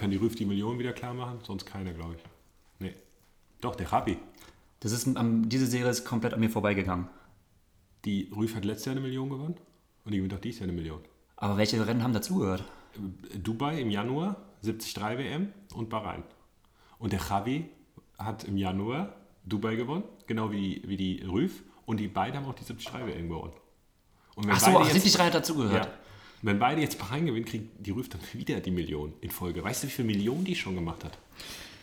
kann die Rüff die Million wieder klar machen, sonst keiner, glaube ich. Nee. Doch, der Rabi. Das ist, ähm, diese Serie ist komplett an mir vorbeigegangen. Die Rüff hat letztes Jahr eine Million gewonnen und die gewinnt auch dieses Jahr eine Million. Aber welche Rennen haben dazugehört? Dubai im Januar, 73 WM und Bahrain. Und der Javi hat im Januar Dubai gewonnen, genau wie, wie die Rüff. Und die beiden haben auch die 73 WM gewonnen. Und wenn Ach so, beide ach, jetzt- 73 hat dazugehört. Ja. Wenn beide jetzt Bahrain gewinnen, kriegt die Rüff dann wieder die Million in Folge. Weißt du, wie viele Millionen die schon gemacht hat?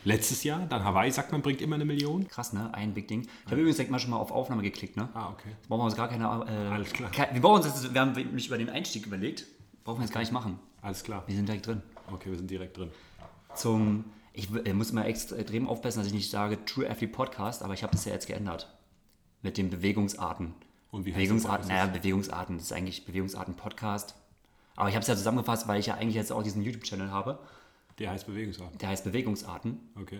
Letztes Jahr, dann Hawaii sagt man, bringt immer eine Million. Krass, ne? Ein Big Ding. Ich habe übrigens direkt mal schon mal auf Aufnahme geklickt, ne? Ah, okay. Brauchen wir uns gar keine. Äh, Alles klar. ke- Wir, brauchen uns jetzt, wir haben nämlich über den Einstieg überlegt. Brauchen wir jetzt gar nicht machen. Alles klar. Wir sind direkt drin. Okay, wir sind direkt drin. Zum. Ich äh, muss mal extrem aufpassen, dass ich nicht sage True Athlete Podcast, aber ich habe das ja jetzt geändert. Mit den Bewegungsarten. Und wie heißt Bewegungsarten, das? naja, Bewegungsarten, das ist eigentlich Bewegungsarten Podcast. Aber ich habe es ja zusammengefasst, weil ich ja eigentlich jetzt auch diesen YouTube-Channel habe. Der heißt Bewegungsart. Der heißt Bewegungsarten. Okay.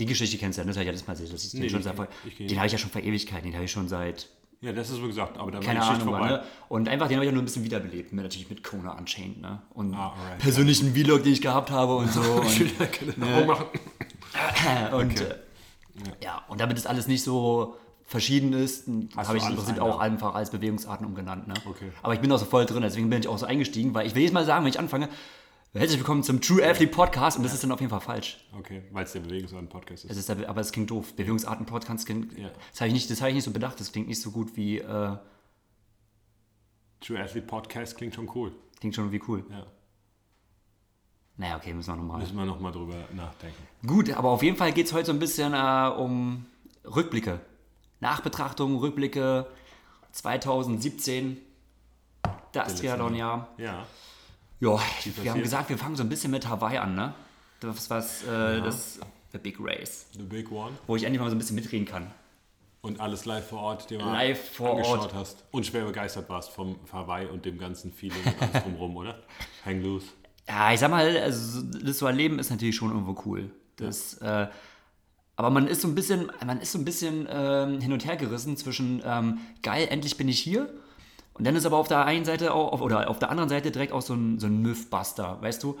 Die Geschichte kennst du ja, das habe ich ja das mal dass ich den Nee, schon ich- seit, ich Den habe ich ja schon vor Ewigkeiten, den habe ich schon seit Ja, das ist wie gesagt, aber da war keine Ahnung, vorbei. ne? Und einfach den habe ich ja nur ein bisschen wiederbelebt, mit, natürlich mit Kona Unchained, ne? Und Ah, alright. persönlichen Vlog, den ich gehabt habe und so. und Warum machen? und äh, ja, und damit das alles nicht so verschieden ist, habe ich im Prinzip ein, auch ja. einfach als Bewegungsarten umgenannt. Ne? Okay. Aber ich bin auch so voll drin, deswegen bin ich auch so eingestiegen, weil ich will jetzt mal sagen, wenn ich anfange, herzlich willkommen zum True Athlete Podcast und das ist dann auf jeden Fall falsch. Okay, weil es der Bewegungsart-Podcast ist. Es ist der, aber es klingt doof. Bewegungsarten Podcast klingt, Ja. das habe ich, nicht- das habe ich nicht so bedacht, das klingt nicht so gut wie, äh, True Athlete Podcast klingt schon cool. klingt schon wie cool. Ja. Naja, okay, müssen wir nochmal. Müssen wir nochmal drüber nachdenken. Gut, aber auf jeden Fall geht es heute so ein bisschen äh, um Rückblicke. Nachbetrachtung, Rückblicke 2017, das Triathlon-Jahr. Ja. Ja, wir haben gesagt, wir fangen so ein bisschen mit Hawaii an, ne? Das was äh, das The Big Race, The Big One. wo ich endlich mal so ein bisschen mitreden kann. Und alles live vor Ort, den du Live vor angeschaut Ort. hast. Und schwer begeistert warst vom Hawaii und dem ganzen Feeling drumherum, oder? Hang loose. Ja, ich sag mal, also das zu erleben ist natürlich schon irgendwo cool. Das, äh, aber man ist so ein bisschen, man ist so ein bisschen ähm, hin und her gerissen zwischen ähm, geil, endlich bin ich hier. Und dann ist aber auf der einen Seite auch, oder auf der anderen Seite direkt auch so ein, so ein Mythbuster, weißt du?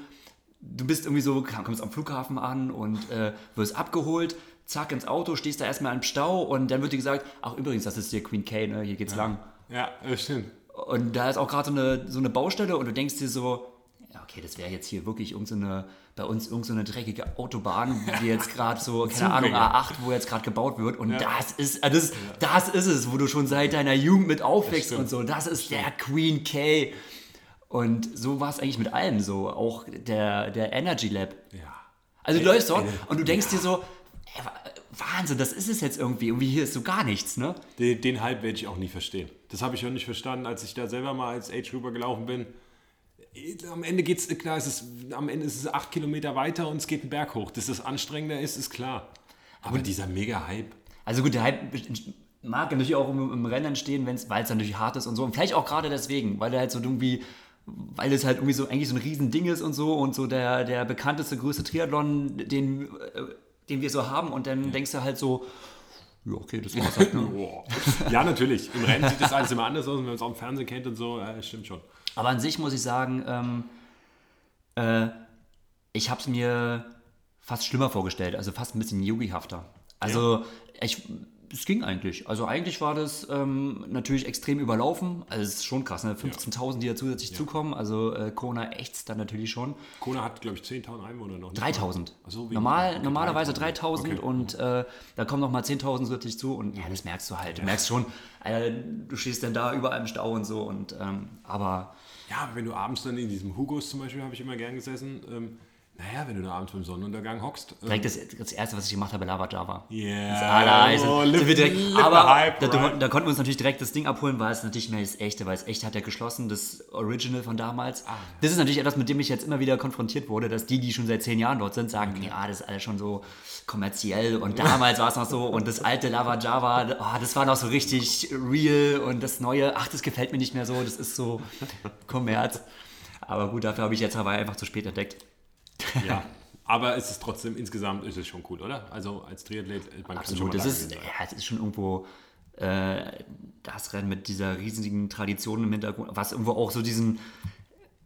Du bist irgendwie so, kommst am Flughafen an und äh, wirst abgeholt, zack ins Auto, stehst da erstmal im Stau und dann wird dir gesagt, ach übrigens, das ist hier Queen K, ne? hier geht's lang. Ja, das stimmt. Und da ist auch gerade so eine, so eine Baustelle und du denkst dir so, ja, okay, das wäre jetzt hier wirklich irgendeine, bei uns irgendeine dreckige Autobahn, die jetzt gerade so, keine Ahnung, Zufälle. A8, wo jetzt gerade gebaut wird. Und das ist, äh, das, das ist es, wo du schon seit deiner Jugend mit aufwächst und so. Das ist der Queen K. Und so war es eigentlich mit allem so. Auch der, der Energy Lab. Ja. Also du läufst dort äh, und du denkst dir so, ey, wa- Wahnsinn, das ist es jetzt irgendwie. Irgendwie hier ist so gar nichts, ne? Den, den Hype werde ich auch nie verstehen. Das habe ich auch nicht verstanden, als ich da selber mal als Age rübergelaufen bin. Am Ende geht's, klar, es ist, am Ende ist es acht Kilometer weiter und es geht einen Berg hoch. Dass das anstrengender ist, ist klar. Aber dieser Mega-Hype. Also gut, der Hype mag natürlich auch im, im Rennen entstehen, weil es dann natürlich hart ist und so. Und vielleicht auch gerade deswegen, weil der halt so irgendwie, weil es halt irgendwie so eigentlich so ein Riesending ist und so und so der, der bekannteste, größte Triathlon, den, äh, den wir so haben. Und dann denkst du halt so, ja, okay, das war's halt. Ne? Ja, natürlich. Im Rennen sieht das alles immer anders aus, und wenn man es auch im Fernsehen kennt und so, äh, stimmt schon. Aber an sich muss ich sagen, ähm, äh, ich habe es mir fast schlimmer vorgestellt, also fast ein bisschen yogihafter. Also ich, es ging eigentlich. Also eigentlich war das ähm, natürlich extrem überlaufen. Also es ist schon krass, ne? 15.000, die da zusätzlich zukommen. Also äh, Kona ächzt dann natürlich schon. Kona hat, glaube ich, 10.000 Einwohner noch. nicht? 3000. Ach so, Normal, okay, normalerweise 3000. 3000 Okay. und äh, da kommen noch mal 10.000 zusätzlich zu und ja, das merkst du halt. Du merkst schon, äh, du stehst dann da überall im Stau und so und ähm, aber Ja, wenn du abends dann in diesem Hugos zum Beispiel, habe ich immer gern gesessen, ähm, naja, wenn du da abends beim Sonnenuntergang hockst. Ähm, direkt das, das erste, was ich gemacht habe, Lava Java. Yeah. Das. Oh, Lippe- direkt, aber Hype, da, right? da konnten wir uns natürlich direkt das Ding abholen, weil es natürlich mehr das echte, weil das echte hat ja geschlossen, das Original von damals. Ah. Das ist natürlich etwas, mit dem ich jetzt immer wieder konfrontiert wurde, dass die, die schon seit zehn Jahren dort sind, sagen, ja, das ist alles schon so kommerziell und damals war es noch so und das alte Lava Java, oh, das war noch so richtig real und das neue, ach, das gefällt mir nicht mehr so, das ist so Kommerz. Aber gut, dafür habe ich jetzt Hawaii einfach zu spät entdeckt. Ja, aber es ist trotzdem, insgesamt ist es schon cool, oder? Also als Triathlet, man kann schon Absolut, mal das da ist, sein. ja, es ist schon irgendwo äh, das Rennen mit dieser riesigen Tradition im Hintergrund, was irgendwo auch so diesen,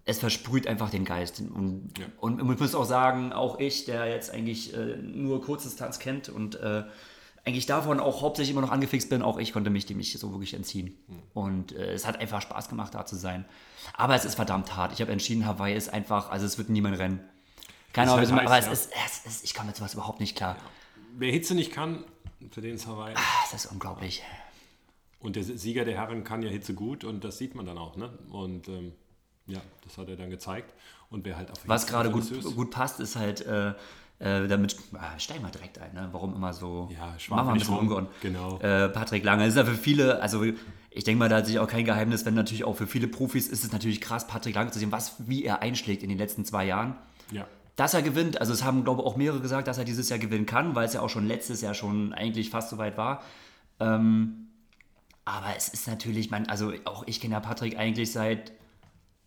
es versprüht einfach den Geist. Und, Ja. und ich muss auch sagen, auch ich, der jetzt eigentlich äh, nur Kurzdistanz kennt und äh, eigentlich davon auch hauptsächlich immer noch angefixt bin, auch ich konnte mich dem nicht so wirklich entziehen. Und äh, es hat einfach Spaß gemacht, da zu sein. Aber es ist verdammt hart. Ich habe entschieden, Hawaii ist einfach, also es wird niemand rennen. Keine Ahnung, halt aber heiß, es, ja. ist, es ist, ich komme mit sowas überhaupt nicht klar. Wer Hitze nicht kann, für den ist Hawaii. Ah, Es ist unglaublich. Und der Sieger der Herren kann ja Hitze gut und das sieht man dann auch. Ne? Und ähm, ja, das hat er dann gezeigt. Und wer halt auf Was gerade gut, gut passt, ist halt, äh, äh, damit, ah, steigen wir direkt ein, ne? warum immer so, Ja, machen wir ein bisschen umgehauen. Genau. Äh, Patrick Lange, das ist ja für viele, also ich denke mal, da hat sich auch kein Geheimnis, wenn natürlich auch für viele Profis ist es natürlich krass, Patrick Lange zu sehen, was, wie er einschlägt in den letzten zwei Jahren. Ja. Dass er gewinnt, also es haben, glaube ich, auch mehrere gesagt, dass er dieses Jahr gewinnen kann, weil es ja auch schon letztes Jahr schon eigentlich fast so weit war. Ähm, aber es ist natürlich, man, also auch ich kenne ja Patrick eigentlich seit,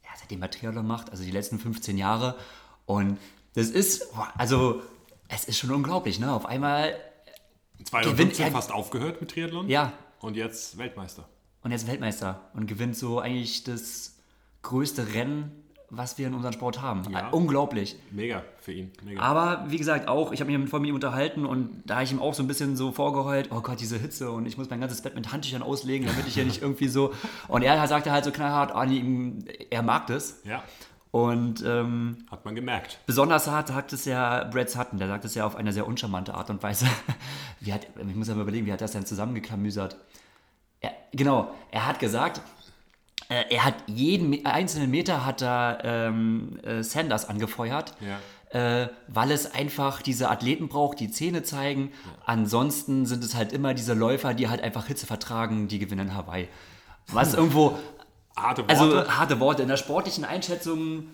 ja, seitdem er Triathlon macht, also die letzten 15 Jahre. Und das ist, also es ist schon unglaublich, ne? Auf einmal, 2015 Gewinnt er- fast aufgehört mit Triathlon. ja, Und jetzt Weltmeister. und jetzt Weltmeister und gewinnt so eigentlich das größte Rennen, was wir in unserem Sport haben. Ja. Unglaublich. Mega für ihn. Mega. Aber wie gesagt, auch, ich habe mich vor mir unterhalten und da habe ich ihm auch so ein bisschen so vorgeheult, oh Gott, diese Hitze und ich muss mein ganzes Bett mit Handtüchern auslegen, damit ich hier nicht irgendwie so. Und er sagte halt so knallhart, ah, nee, ihm- er mag das. ja, Und ähm, hat man gemerkt. besonders hart sagt es ja Brad Sutton, der sagt es ja auf eine sehr uncharmante Art und Weise. Wie hat, ich muss ja mal überlegen, wie hat das denn zusammengeklamüsert? Er, genau, er hat gesagt, er hat jeden einzelnen Meter hat er ähm, äh, Sanders angefeuert, Ja. äh, weil es einfach diese Athleten braucht, die Zähne zeigen. Ansonsten sind es halt immer diese Läufer, die halt einfach Hitze vertragen, die gewinnen Hawaii. Was irgendwo, Harte Worte. also harte Worte. In der sportlichen Einschätzung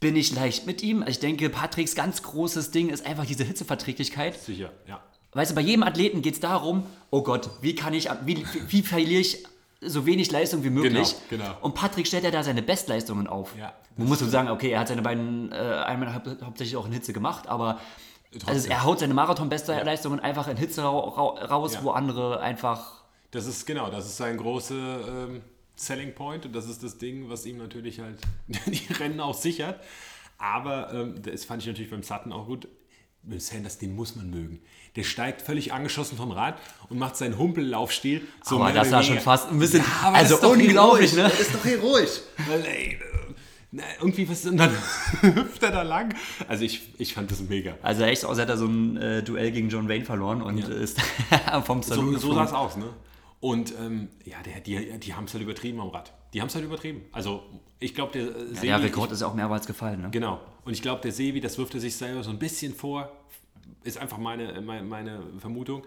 bin ich leicht mit ihm. Ich denke, Patricks ganz großes Ding ist einfach diese Hitzeverträglichkeit. Sicher, ja. Weißt du, bei jedem Athleten geht es darum, oh Gott, wie kann ich, wie, wie verliere ich so wenig Leistung wie möglich? Genau, genau. Und Patrick stellt ja da seine Bestleistungen auf. Ja, Man muss so sagen, okay, er hat seine beiden äh, einmal hau- hauptsächlich auch in Hitze gemacht, aber also er haut seine Marathon-Bestleistungen einfach in Hitze ra ra raus, Ja. wo andere einfach Das ist genau, das ist sein großer ähm, Selling Point und das ist das Ding, was ihm natürlich halt die Rennen auch sichert. Aber ähm, das fand ich natürlich beim Sutton auch gut. Will Sanders, den muss man mögen. Der steigt völlig angeschossen vom Rad und macht seinen Humpellaufstil. So Aber das war schon fast ein bisschen- aber also das ist doch unglaublich, heroisch. ne? Das ist doch heroisch. Weil, ey, äh, na, irgendwie was und dann hüpft er da lang. Also ich, ich fand das mega. Also echt aus, hat er so ein äh, Duell gegen John Wayne verloren und ist vom So, Saloon so sah es aus, ne? Und ähm, ja, der, die, die haben es halt übertrieben am Rad. Die haben es halt übertrieben. Also ich glaube, der äh, Sebi, Der Rekord ist ja auch mehrmals gefallen, ne? Genau. Und ich glaube, der Sebi, das wirft er sich selber so ein bisschen vor, ist einfach meine, meine, meine Vermutung,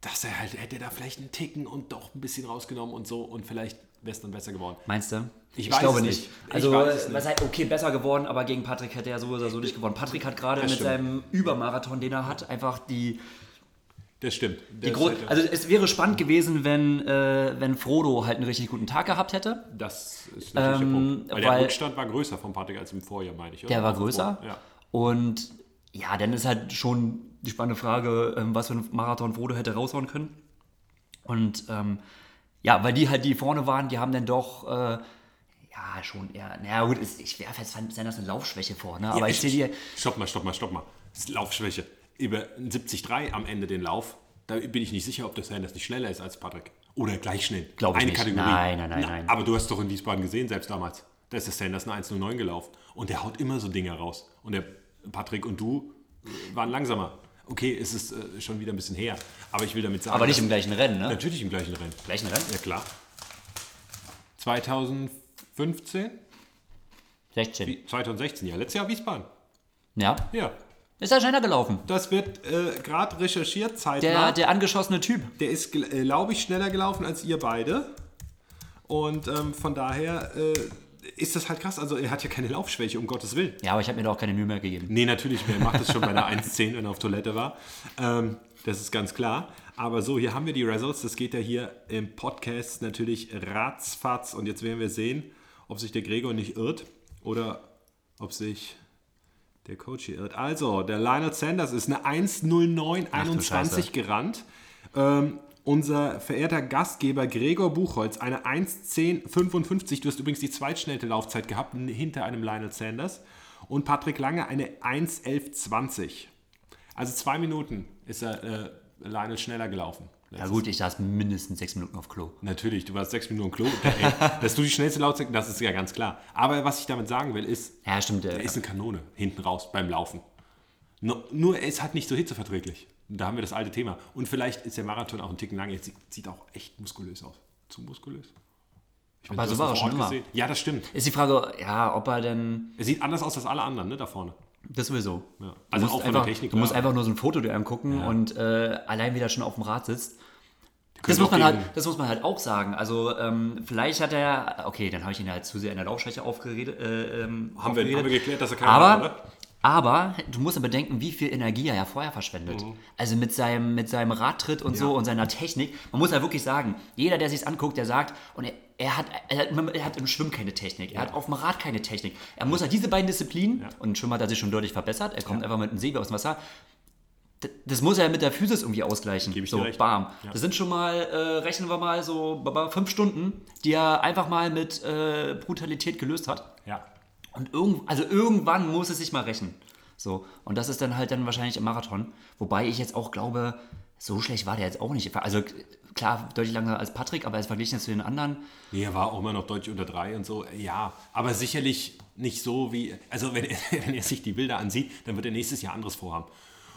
dass er halt, hätte er da vielleicht einen Ticken und doch ein bisschen rausgenommen und so und vielleicht wäre es dann besser geworden. Meinst du? Ich weiß glaube nicht. nicht. Ich Also, äh, was heißt, okay, besser geworden, aber gegen Patrick hätte er so oder so nicht gewonnen. Patrick hat gerade mit stimmt. seinem Übermarathon, den er hat, einfach die, Das stimmt. Das, hätte- Also, es wäre spannend gewesen, wenn, äh, wenn Frodo halt einen richtig guten Tag gehabt hätte. das ist natürlich ähm, der Punkt. Weil, der weil- Rückstand war größer von Patrick als im Vorjahr, meine ich. Oder? Der war größer. Ja. Und ja, dann ist halt schon die spannende Frage, ähm, was für ein Marathon Frodo hätte raushauen können. Und ähm, ja, weil die halt die vorne waren, die haben dann doch. Äh, ja, schon eher. Naja, gut, ich werfe jetzt Sanders eine Laufschwäche vor, ne? Aber Ja, ich sehe die. Stopp mal, stopp mal, stopp mal. Das ist Laufschwäche. Über ein 70-3 am Ende den Lauf, da bin ich nicht sicher, ob der Sanders nicht schneller ist als Patrick. Oder gleich schnell. Glaub ich Eine nicht. Kategorie. Nein, nein, nein, Na, nein. Aber du hast doch in Wiesbaden gesehen, selbst damals. Da ist der Sanders eine 109 gelaufen. Und der haut immer so Dinge raus. Und der Patrick und du äh, waren langsamer. Okay, es ist äh, schon wieder ein bisschen her. Aber ich will damit sagen. Aber nicht im gleichen Rennen, ne? Natürlich im gleichen Rennen. Gleichen Rennen? Ja, klar. 2015? 16. Wie- 2016, ja. Letztes Jahr Wiesbaden. Ja. Ja. Ist er schneller gelaufen? Das wird äh, gerade recherchiert, Der, zeitnah. der angeschossene Typ. Der ist, äh, glaube ich, schneller gelaufen als ihr beide. Und ähm, von daher äh, ist das halt krass. Also er hat ja keine Laufschwäche, um Gottes Willen. Ja, aber ich habe mir da auch keine Mühe mehr gegeben. Nee, natürlich, er macht das schon bei einer 1.10, wenn er auf Toilette war. Ähm, das ist ganz klar. Aber so, hier haben wir die Results. Das geht ja hier im Podcast natürlich ratzfatz. Und jetzt werden wir sehen, ob sich der Gregor nicht irrt oder ob sich der Coach hier irrt. Also, der Lionel Sanders ist eine 1.09.21 Scheiße. gerannt. Ähm, unser verehrter Gastgeber Gregor Buchholz eine 1.10.55. Du hast übrigens die zweitschnellste Laufzeit gehabt, hinter einem Lionel Sanders. Und Patrick Lange eine 1.11.20. Also zwei Minuten ist er äh, Lionel schneller gelaufen. Ja gut, ich saß mindestens sechs Minuten auf Klo. Natürlich, du warst sechs Minuten auf Klo. Ey, dass du die schnellste Laufzeit, das ist ja ganz klar. Aber was ich damit sagen will, ist, Ja, stimmt. er Äh, ist eine Kanone hinten raus beim Laufen. Nur, nur er ist halt nicht so hitzeverträglich. Da haben wir das alte Thema. Und vielleicht ist der Marathon auch ein Ticken lang. Jetzt sieht, auch echt muskulös aus. Zu muskulös. Ich Aber so war er schon immer. Ja, das stimmt. ist die Frage, ja, ob er denn. Er sieht anders aus als alle anderen, ne, da vorne. Das sowieso. Ja. du Also musst, auch von der einfach, Technik du musst einfach nur so ein Foto dir angucken und äh, allein wieder schon auf dem Rad sitzt. Das muss, man halt, das muss man halt auch sagen. Also, ähm, vielleicht hat er. Okay, dann habe ich ihn halt zu sehr in der Laufschwäche aufgeredet. Äh, ähm, Haben wir, aufgeredet. haben wir geklärt, dass er keinen aber, hat, oder? aber du musst ja bedenken, wie viel Energie er ja vorher verschwendet. Also mit seinem, mit seinem Radtritt und so Mhm. Ja. und seiner Technik. Man muss ja wirklich sagen, jeder, der sich anguckt, der sagt, und er, er, hat, er, hat, im Schwimmen keine Technik, er hat auf dem Rad keine Technik. Er muss halt diese beiden Disziplinen, Ja. und im Schwimmen hat er sich schon deutlich verbessert, er kommt einfach mit einem Segel aus dem Wasser. D- Das muss er mit der Physis irgendwie ausgleichen. Gebe ich so, recht. bam. Ja. Das sind schon mal, äh, rechnen wir mal so fünf Stunden, die er einfach mal mit äh, Brutalität gelöst hat. Ja. Und irgend, also irgendwann muss es sich mal rächen. So. Und das ist dann halt dann wahrscheinlich im Marathon. Wobei ich jetzt auch glaube, so schlecht war der jetzt auch nicht. Also klar, deutlich langsamer als Patrick, aber als verglichen zu den anderen. Nee, er war auch immer noch deutlich unter drei und so. Ja, aber sicherlich nicht so wie. Also, wenn er, wenn er sich die Bilder ansieht, dann wird er nächstes Jahr anderes vorhaben.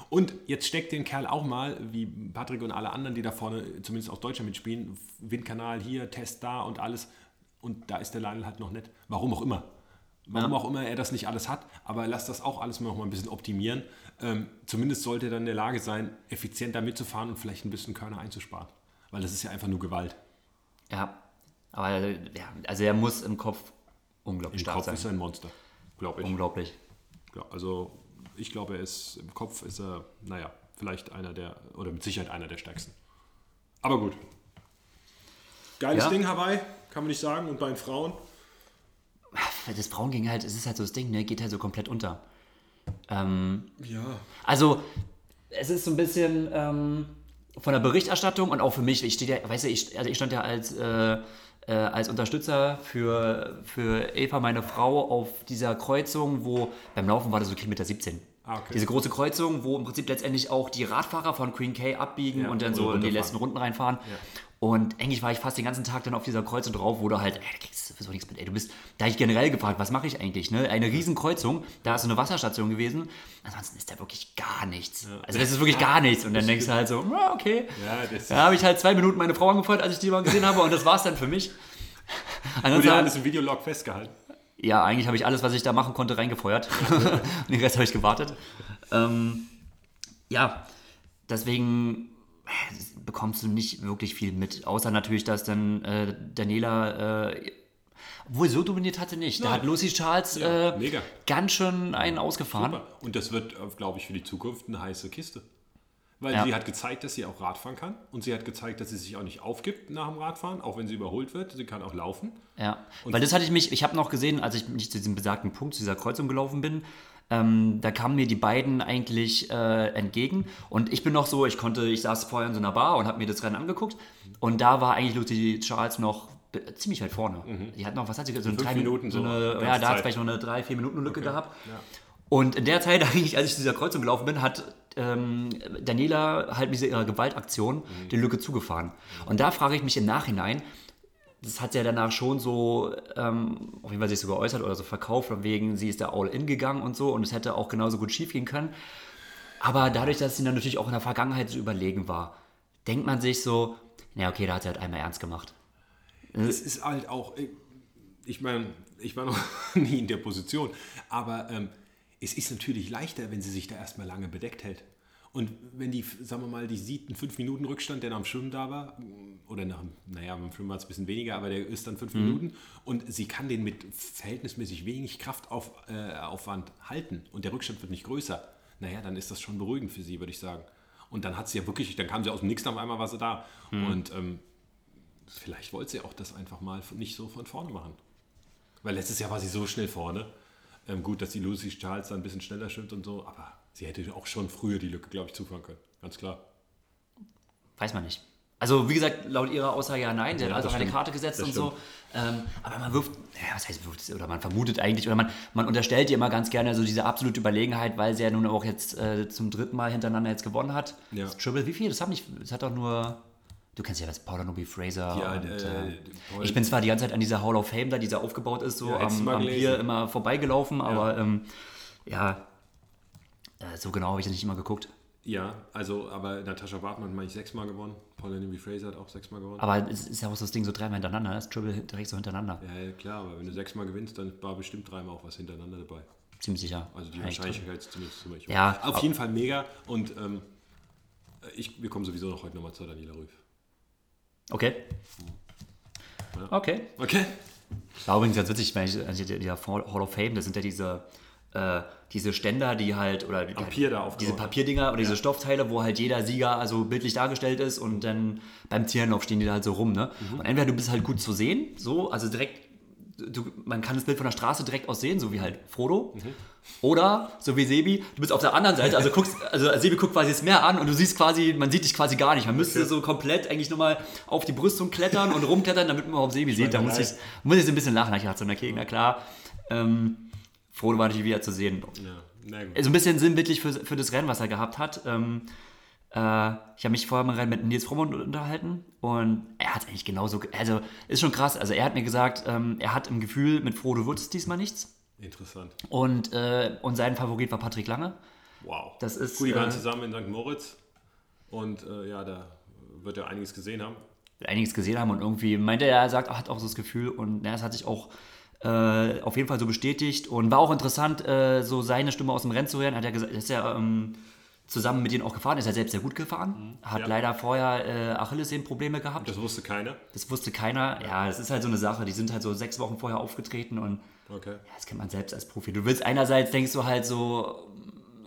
Und jetzt steckt den Kerl auch mal, wie Patrick und alle anderen, die da vorne zumindest aus Deutschland mitspielen, Windkanal hier, Test da und alles. Und da ist der Lionel halt noch nicht. Warum auch immer. Warum Ja. auch immer er das nicht alles hat. Aber lasst das auch alles noch mal ein bisschen optimieren. Ähm, zumindest sollte er dann in der Lage sein, effizienter mitzufahren und vielleicht ein bisschen Körner einzusparen. Weil das ist ja einfach nur Gewalt. Ja. Aber ja, also er muss im Kopf unglaublich Im stark Kopf sein. ist er ein Monster, glaube ich. Unglaublich. Ja, also ich glaube, er ist im Kopf ist er, naja, vielleicht einer der, oder mit Sicherheit einer der stärksten. Aber gut. Geiles Ja. Ding, Hawaii, kann man nicht sagen. Und bei den Frauen? Das Frauen ging halt, es ist halt so das Ding, ne, geht halt so komplett unter. Ähm, Ja. Also, es ist so ein bisschen ähm, von der Berichterstattung und auch für mich, ich ja, weißt du, ich, also ich stand ja als, äh, äh, als Unterstützer für, für Eva, meine Frau, auf dieser Kreuzung, wo beim Laufen war das so Kilometer 17. Ah, okay. Diese große Kreuzung, wo im Prinzip letztendlich auch die Radfahrer von Queen K abbiegen Ja, und dann so in die letzten Runden reinfahren. Und eigentlich war ich fast den ganzen Tag dann auf dieser Kreuzung drauf, wo du halt, ey, da kriegst du sowieso nichts mit, ey, du bist, da hab ich generell gefragt, was mache ich eigentlich, ne? Eine riesen Kreuzung, da ist so eine Wasserstation gewesen, ansonsten ist da wirklich gar nichts. Also das ist wirklich gar nichts und dann denkst du halt so, okay. Ja, Da habe ich halt zwei Minuten meine Frau angefeuert, als ich die mal gesehen habe und das war's dann für mich. Wurde Ansonsten, ja alles im Videolog festgehalten. ja, eigentlich habe ich alles, was ich da machen konnte, reingefeuert. und den Rest habe ich gewartet. Ähm, ja, deswegen äh, bekommst du nicht wirklich viel mit. Außer natürlich, dass dann äh, Daniela, äh, obwohl so dominiert hatte nicht. Da Nein. hat Lucy Charles Ja, äh, ganz schön einen ausgefahren. Super. Und das wird, äh, glaube ich, für die Zukunft eine heiße Kiste. Weil Ja. sie hat gezeigt, dass sie auch Radfahren kann. Und sie hat gezeigt, dass sie sich auch nicht aufgibt nach dem Radfahren, auch wenn sie überholt wird. Sie kann auch laufen. Ja, weil das hatte ich mich, ich habe noch gesehen, als ich nicht zu diesem besagten Punkt, zu dieser Kreuzung gelaufen bin, ähm, da kamen mir die beiden eigentlich äh, entgegen und ich bin noch so, ich konnte, ich saß vorher in so einer Bar und habe mir das Rennen angeguckt und da war eigentlich Lucy Charles noch ziemlich weit vorne. Die hat noch, was hat sie, so eine Mhm. Drei Minuten so so, eine, ganze ja, da hat vielleicht noch eine drei, vier Minuten Lücke Okay. gehabt. Ja. Und in der Zeit, eigentlich, als ich zu dieser Kreuzung gelaufen bin, hat ähm, Daniela halt mit ihrer Gewaltaktion Mhm. die Lücke zugefahren. Und da frage ich mich im Nachhinein, das hat ja danach schon so, ähm, auf jeden Fall sich so geäußert oder so verkauft, von wegen, sie ist da all in gegangen und so und es hätte auch genauso gut schief gehen können. Aber dadurch, dass sie dann natürlich auch in der Vergangenheit so überlegen war, denkt man sich so, na okay, da hat sie halt einmal ernst gemacht. Es ist halt auch, ich meine, ich war noch nie in der Position, aber ähm, es ist natürlich leichter, wenn sie sich da erstmal lange bedeckt hält. Und wenn die, sagen wir mal, die sieht einen 5-Minuten-Rückstand, der nach dem Schwimmen da war, oder nach, dem- naja, beim Schwimmen war es ein bisschen weniger, aber der ist dann 5 Minuten und sie kann den mit verhältnismäßig wenig Kraftaufwand äh, Aufwand halten und der Rückstand wird nicht größer, naja, dann ist das schon beruhigend für sie, würde ich sagen. Und dann hat sie ja wirklich, dann kam sie aus dem Nix, auf einmal war sie da. Und ähm, vielleicht wollte sie auch das einfach mal nicht so von vorne machen. Weil letztes Jahr war sie so schnell vorne. Ähm, gut, dass die Lucy Charles dann ein bisschen schneller schwimmt und so, aber sie hätte auch schon früher die Lücke, glaube ich, zufahren können. Ganz klar. Weiß man nicht. Also wie gesagt, laut ihrer Aussage ja nein, sie Ja, hat also eine stimmt. Karte gesetzt Das und so. Ähm, aber man wirft, ja, was heißt wirft, oder man vermutet eigentlich, oder man, man unterstellt ihr immer ganz gerne so diese absolute Überlegenheit, weil sie ja nun auch jetzt äh, zum dritten Mal hintereinander jetzt gewonnen hat. Ja. Das Triple, wie viel? Das hat nicht, das hat doch nur, du kennst ja das Paula Nobi Fraser. Ja, und, äh, äh, ich bin zwar die ganze Zeit an dieser Hall of Fame da, die da aufgebaut ist, so Ja, am, am. Bier immer vorbeigelaufen, aber ähm, ja, so genau habe ich das nicht immer geguckt. Ja, also, aber Natascha Bartmann hat, meine ich, sechsmal gewonnen. Paula Newby Fraser hat auch sechsmal gewonnen. Aber es ist ja auch so das Ding so dreimal hintereinander, ne? das Triple direkt so hintereinander. ja, ja, klar, aber wenn du sechsmal gewinnst, dann war bestimmt dreimal auch was hintereinander dabei. Ziemlich sicher. Also die Eigentlich Wahrscheinlichkeit ist zumindest ziemlich hoch. Ja, Auf jeden Fall mega und ähm, ich, wir kommen sowieso noch heute nochmal zu Daniela Rüff. Okay. Okay. Okay? War übrigens ganz witzig, wenn ich, also die- Hall of Fame, das sind ja diese, äh, diese Ständer, die halt, oder Am Pier da aufgebaut diese. Papierdinger oder diese Stoffteile, wo halt jeder Sieger also bildlich dargestellt ist und dann beim Tierenlauf stehen die da halt so rum, ne? Mhm. Und entweder du bist halt gut zu sehen, so, also direkt, du, man kann das Bild von der Straße direkt aus sehen, so wie halt Frodo. Mhm. Oder, so wie Sebi, du bist auf der anderen Seite, also guckst, also Sebi guckt quasi das Meer an und du siehst quasi, man sieht dich quasi gar nicht. Man müsste so komplett eigentlich nochmal auf die Brüstung klettern und rumklettern, damit man überhaupt Sebi sieht. Da muss ich, muss ich so ein bisschen lachen. Ich dachte so, okay, na klar. Ähm, Frodo war natürlich wieder zu sehen. Ja, na gut. So ein bisschen sinnbildlich für, für das Rennen, was er gehabt hat. Ähm, äh, ich habe mich vorher mal Rennen mit Nils Frommund unterhalten und er hat eigentlich genauso, ge- also ist schon krass. Also er hat mir gesagt, ähm, er hat im Gefühl, mit Frodo wird es diesmal nichts. Interessant. Und, äh, und sein Favorit war Patrick Lange. Wow. Das ist, Gut, die waren äh, zusammen in St. Moritz und äh, ja, da wird er einiges gesehen haben. einiges gesehen haben und irgendwie meinte er, er sagt, er hat auch so das Gefühl und ja, es hat sich auch äh, auf jeden Fall so bestätigt und war auch interessant, äh, so seine Stimme aus dem Rennen zu hören. Hat er gesagt, ist ja ähm, zusammen mit denen auch gefahren, ist er selbst sehr gut gefahren, hat Ja. leider vorher äh, Achillessehnenprobleme gehabt. Das wusste keiner. Das wusste keiner. Ja, das ist halt so eine Sache. Die sind halt so sechs Wochen vorher aufgetreten und Okay. ja, das kennt man selbst als Profi. Du willst einerseits denkst du halt so,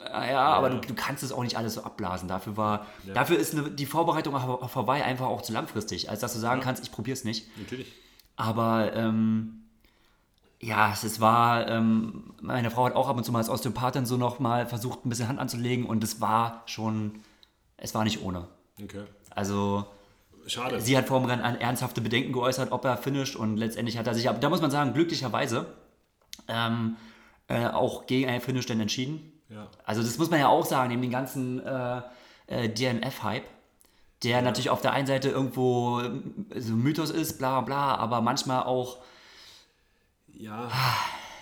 äh, ja, aber du, du kannst es auch nicht alles so abblasen. Dafür war, dafür ist eine, die Vorbereitung auch vorbei einfach auch zu langfristig, als dass du sagen kannst, ich probiere es nicht. Natürlich. Aber ähm, ja, es, war, ähm, meine Frau hat auch ab und zu mal als Osteopathin so noch mal versucht, ein bisschen Hand anzulegen und es war schon, es war nicht ohne. Okay. Also Schade. sie hat vor dem Rennen ernsthafte Bedenken geäußert, ob er finisht und letztendlich hat er sich, aber da muss man sagen, glücklicherweise ähm, äh, auch gegen einen Finish dann entschieden. ja. Also das muss man ja auch sagen, neben dem ganzen äh, äh, DNF-Hype, der natürlich auf der einen Seite irgendwo so ein Mythos ist, bla bla, aber manchmal auch Ja.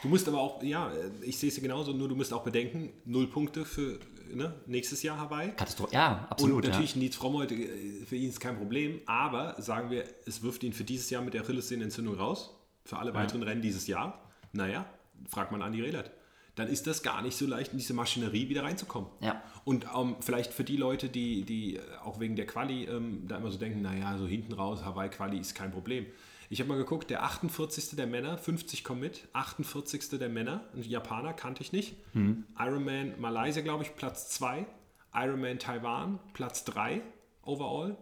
Du musst aber auch, ja, ich sehe es genauso, nur du musst auch bedenken, null Punkte für ne, nächstes Jahr Hawaii. Katastrophe. Ja, Und absolut. natürlich Nils Frommold, äh, für ihn ist kein Problem, aber sagen wir, es wirft ihn für dieses Jahr mit der Achillessehnenentzündung raus, für alle weiteren Rennen dieses Jahr. Naja, fragt man Andi Rehlert. Dann ist das gar nicht so leicht, in diese Maschinerie wieder reinzukommen. Ja. Und ähm, vielleicht für die Leute, die, die äh, auch wegen der Quali ähm, da immer so denken, naja, so hinten raus, Hawaii-Quali ist kein Problem. Ich habe mal geguckt, der 48. der Männer, 50 kommen mit, 48. der Männer, ein Japaner, kannte ich nicht. Ironman Malaysia, glaube ich, Platz 2. Ironman Taiwan, Platz 3 overall.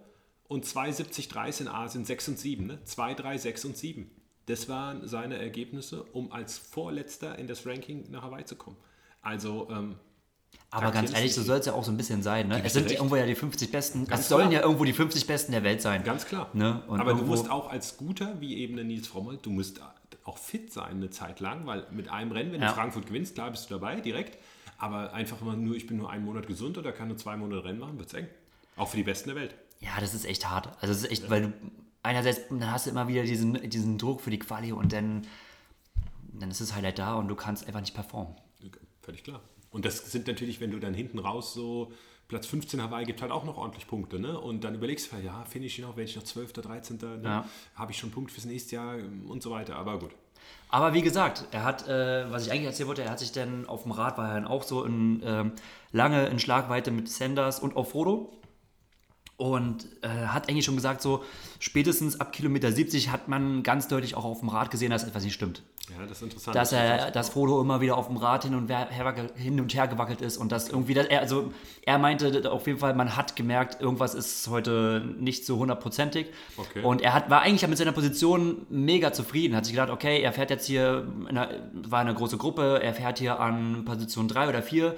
Und 2,70,3 in Asien, 6 und 7. Ne? 2, 3, 6 und 7. Das waren seine Ergebnisse, um als Vorletzter in das Ranking nach Hawaii zu kommen. Also, ähm, aber ganz ehrlich, so soll es ja auch so ein bisschen sein. Ne? Es sind recht. irgendwo ja die 50 Besten. Ganz es sollen klar. ja irgendwo die 50 Besten der Welt sein. Ganz klar. Ne? Aber du irgendwo- musst auch als Guter, wie eben der Nils Frommold, du musst auch fit sein eine Zeit lang, weil mit einem Rennen, wenn Ja. du Frankfurt gewinnst, klar bist du dabei, direkt. Aber einfach mal nur, ich bin nur einen Monat gesund oder kann nur zwei Monate Rennen machen, wird's eng. Auch für die Besten der Welt. Ja, das ist echt hart. Also es ist echt, weil du einerseits dann hast du immer wieder diesen, diesen Druck für die Quali und dann, dann ist das Highlight da und du kannst einfach nicht performen. Völlig klar. Und das sind natürlich, wenn du dann hinten raus so Platz 15 Hawaii gibt halt auch noch ordentlich Punkte, ne? Und dann überlegst du, ja, finish ich noch, werde ich noch 12., 13., ne? Ja. habe ich schon einen Punkt fürs nächste Jahr ähm, und so weiter. Aber gut. Aber wie gesagt, er hat, äh, was ich eigentlich erzählen wollte, er hat sich dann auf dem Rad, war er dann auch so in, ähm, lange in Schlagweite mit Sanders und auch Frodo. Und äh, hat eigentlich schon gesagt, so spätestens ab Kilometer 70 hat man ganz deutlich auch auf dem Rad gesehen, dass etwas nicht stimmt. Ja, das ist interessant. dass Das er, dass Frodo immer wieder auf dem Rad hin und, her, hin und her gewackelt ist und dass irgendwie, dass er, also er meinte auf jeden Fall, man hat gemerkt, irgendwas ist heute nicht so hundertprozentig. Okay. Und er hat, war eigentlich mit seiner Position mega zufrieden, hat sich gedacht, okay, er fährt jetzt hier, in einer, war eine große Gruppe, er fährt hier an Position 3 oder 4,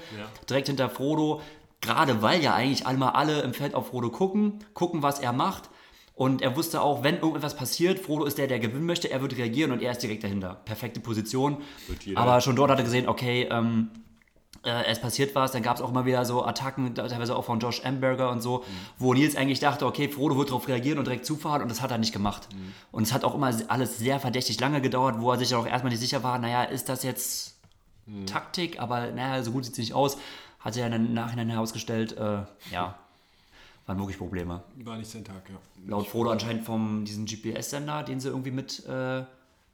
direkt hinter Frodo, gerade weil ja eigentlich einmal alle im Feld auf Frodo gucken, gucken, was er macht. Und er wusste auch, wenn irgendetwas passiert, Frodo ist der, der gewinnen möchte, er wird reagieren und er ist direkt dahinter. Perfekte Position. Aber schon dort hat er gesehen, okay, ähm, äh, es passiert was. Dann gab es auch immer wieder so Attacken, teilweise auch von Josh Amberger und so, wo Nils eigentlich dachte, okay, Frodo wird darauf reagieren und direkt zufahren und das hat er nicht gemacht. Und es hat auch immer alles sehr verdächtig lange gedauert, wo er sich auch erstmal nicht sicher war, naja, ist das jetzt Taktik? Aber naja, so gut sieht es nicht aus. Hat sich ja im Nachhinein herausgestellt, äh, ja, waren wirklich Probleme. War nicht sein Tag, ja. Laut Frodo anscheinend vom diesen GPS-Sender, den sie irgendwie mit äh,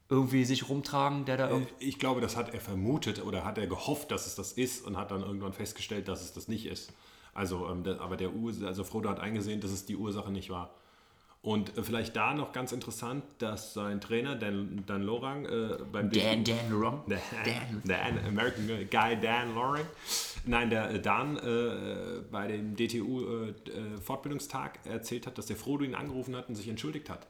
irgendwie sich rumtragen, der da irgendwie. Ich glaube, das hat er vermutet oder hat er gehofft, dass es das ist und hat dann irgendwann festgestellt, dass es das nicht ist. Also, ähm, der, aber der Ur also Frodo hat eingesehen, dass es die Ursache nicht war. Und äh, vielleicht da noch ganz interessant, dass sein Trainer Dan, Dan Lorang äh, beim Dan, Dan Wrong. Dan, Dan. Dan, American Guy Dan Loring. Nein, der äh, Dan äh, bei dem DTU äh, äh, Fortbildungstag erzählt hat, dass der Frodo ihn angerufen hat und sich entschuldigt hat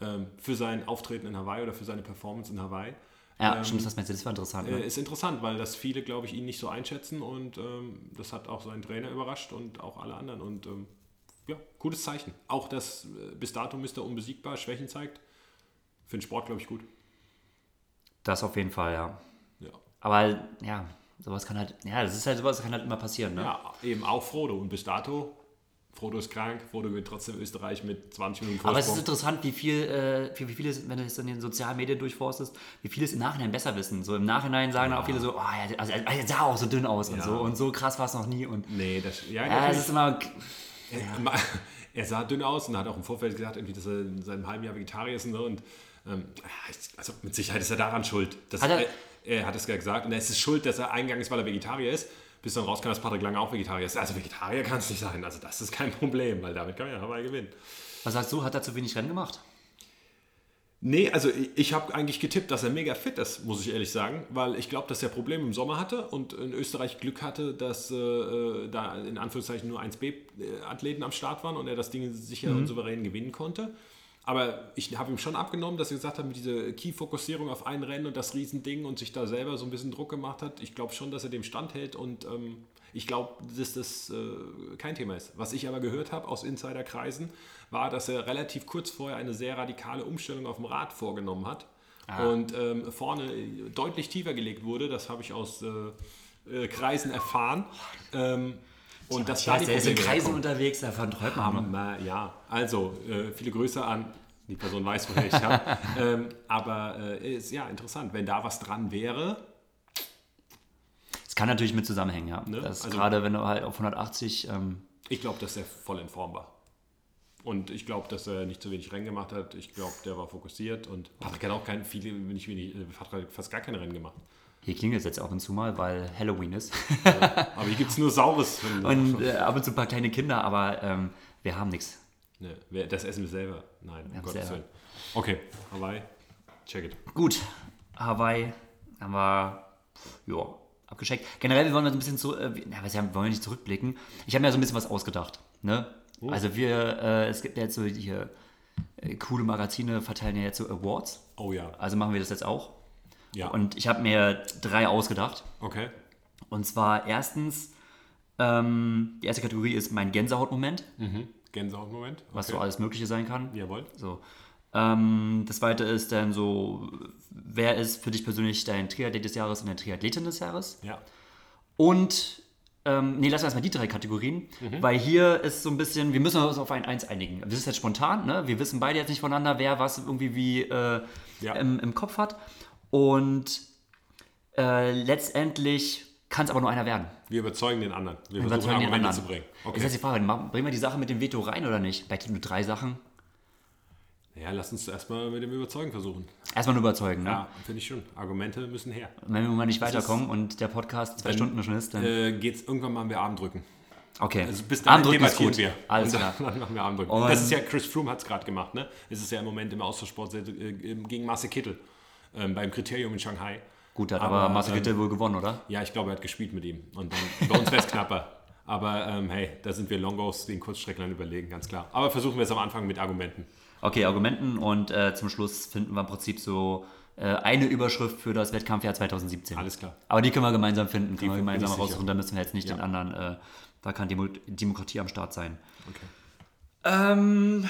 ähm, für sein Auftreten in Hawaii oder für seine Performance in Hawaii. Ja, stimmt, das meinst du, das war interessant. Ne? Äh, ist interessant, weil das viele, glaube ich, ihn nicht so einschätzen und ähm, das hat auch seinen Trainer überrascht und auch alle anderen. Und ähm, ja, gutes Zeichen. Auch, dass äh, bis dato Mr. Unbesiegbar Schwächen zeigt, für den Sport, glaube ich, gut. Das auf jeden Fall, ja. Ja. Aber ja, sowas kann halt, ja, das ist halt sowas, kann halt immer passieren, ne? ja, eben auch Frodo. Und bis dato, Frodo ist krank, Frodo gewinnt trotzdem Österreich mit 20 Minuten Aber es ist Vorsprung. interessant, wie viel, äh, wie, wie viele, wenn du es in den sozialen Medien durchforstest, wie viele es im Nachhinein besser wissen. So im Nachhinein sagen dann auch viele so, oh, ja, also, er sah auch so dünn aus und Ja. so und so krass war es noch nie und nee, das, ja, ja, es ist immer, Er- Er sah dünn aus und hat auch im Vorfeld gesagt, irgendwie, dass er in seinem halben Jahr Vegetarier ist und so. Und ähm, also mit Sicherheit ist er daran schuld. Das, Hat er- er, hat es ja gesagt. Und er ist es schuld, dass er eingegangen ist, weil er Vegetarier ist. Bis dann rauskam, dass Patrick Lange auch Vegetarier ist. Also Vegetarier kann es nicht sein. Also das ist kein Problem, weil damit kann man ja Hawaii gewinnen. was sagst du, hat er zu wenig Rennen gemacht? Nee, also ich, habe eigentlich getippt, dass er mega fit ist, muss ich ehrlich sagen, weil ich glaube, dass er Probleme im Sommer hatte und in Österreich Glück hatte, dass äh, äh, da in Anführungszeichen nur 1B-Athleten am Start waren und er das Ding sicher und souverän gewinnen konnte. Aber ich habe ihm schon abgenommen, dass er gesagt hat, mit dieser Key-Fokussierung auf ein Rennen und das Riesending und sich da selber so ein bisschen Druck gemacht hat. Ich glaube schon, dass er dem standhält und ähm, ich glaube, dass das äh, kein Thema ist. Was ich aber gehört habe aus Insiderkreisen, war, dass er relativ kurz vorher eine sehr radikale Umstellung auf dem Rad vorgenommen hat und ähm, vorne deutlich tiefer gelegt wurde. Das habe ich aus äh, äh, Kreisen erfahren. Ähm, und das da die der ist in Kreisen unterwegs, davon träumt man. Na, ja, also äh, viele Grüße an die Person weiß, woher ich habe. ähm, aber äh, ist ja interessant, wenn da was dran wäre. Es kann natürlich mit zusammenhängen, ja. Ne? Also- gerade wenn du halt auf 180, ähm, Ich glaube, dass er voll in Form war. Und ich glaube, dass er nicht zu wenig Rennen gemacht hat. Ich glaube, der war fokussiert und Patrick hat auch keine, viele, nicht wenig, äh, hat fast gar keine Rennen gemacht. Hier klingelt es jetzt ab und zu mal, weil Halloween ist. Aber hier gibt es nur Saures. Und äh, ab und zu ein paar kleine Kinder, aber ähm, wir haben nichts. ne, wer- das essen wir selber. Nein, um haben Gottes selber. Willen. Okay, Hawaii, check it. Gut, Hawaii haben wir ja, abgeschickt. Generell, wir wollen ein bisschen zu, äh, na, was ja, wollen wir nicht zurückblicken. Ich habe mir so ein bisschen was ausgedacht. Ne? Oh. Also wir, äh, es gibt ja jetzt so hier äh, coole Magazine verteilen ja jetzt so Awards. Oh ja, Also machen wir das jetzt auch. Ja. Und ich habe mir drei ausgedacht. okay. Und zwar erstens, ähm, die erste Kategorie ist mein Gänsehautmoment, Mhm. Gänsehaut-Moment. Okay. was so alles Mögliche sein kann. Jawohl. So. Ähm, das zweite ist dann so, wer ist für dich persönlich dein Triathlet des Jahres und deine Triathletin des Jahres? Ja. Und, ähm, nee, lass uns erstmal die drei Kategorien, weil hier ist so ein bisschen, wir müssen uns auf ein Eins einigen. Das ist jetzt spontan, ne? Wir wissen beide jetzt nicht voneinander, wer was irgendwie wie äh, Ja. im, im Kopf hat. Und äh, letztendlich kann es aber nur einer werden. Wir überzeugen den anderen. Wir Wir versuchen überzeugen den Argumente anderen. zu bringen. Jetzt Okay. ist die Frage, bringen wir die Sache mit dem Veto rein oder nicht? Bei nur drei Sachen. Ja, lass uns erstmal mit dem Überzeugen versuchen. Erstmal nur überzeugen, ne? Ja, finde ich schon. Argumente müssen her. Wenn wir mal nicht weiterkommen und der Podcast zwei Stunden schon ist, dann. Äh, geht's irgendwann mal wir Abendrücken. okay. Also bis dahin Armdrücken ist gut. wir. Alles und klar. dann, dann machen wir Abendrücken. Und- das ist ja, Chris Froome hat es gerade gemacht, ne? Es ist ja im Moment im Austauschsport sehr, äh, gegen Marcel Kittel ähm, beim Kriterium in Shanghai. Gut, hat aber, aber, Marcel ähm, Kittel wohl gewonnen, oder? Ja, ich glaube, er hat gespielt mit ihm. Und dann, bei uns wäre es knapper. Aber ähm, hey, da sind wir Longos den Kurzstrecklern überlegen, ganz klar. Aber versuchen wir es am Anfang mit Argumenten. Okay, Argumenten und äh, zum Schluss finden wir im Prinzip so äh, eine Überschrift für das Wettkampfjahr 2017. Alles klar. Aber die können wir gemeinsam finden, können wir bin gemeinsam raussuchen, da müssen wir jetzt nicht Ja. den anderen, äh, da kann Demo Demokratie am Start sein. Okay. Ähm,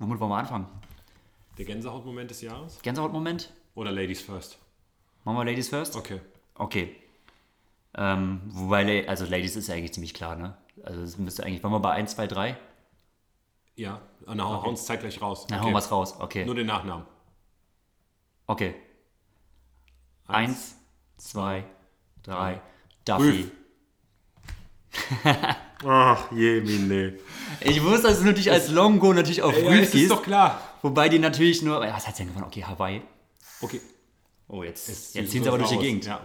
Womit wollen wir anfangen? Der Gänsehautmoment des Jahres? Gänsehautmoment? Oder Ladies First? Machen wir Ladies first? Okay. Okay. Ähm, wobei, also Ladies ist ja eigentlich ziemlich klar, ne? Also es müsste eigentlich, wollen wir bei 1, 2, 3? Ja, dann hau- hauen es zeitgleich raus. Dann okay. hauen wir es raus. Okay. Nur den Nachnamen. Okay. Eins, zwei, drei. Duffy. Ach, je, Mine. Ich wusste, dass du natürlich als Longo natürlich auf Ja, Rüff ist gehst. doch klar. Wobei die natürlich nur. Was hat sie denn gewonnen? Okay, Hawaii. Okay. Oh, jetzt, Es jetzt sieht ziehen sie aber durch die. Gegend. Ja.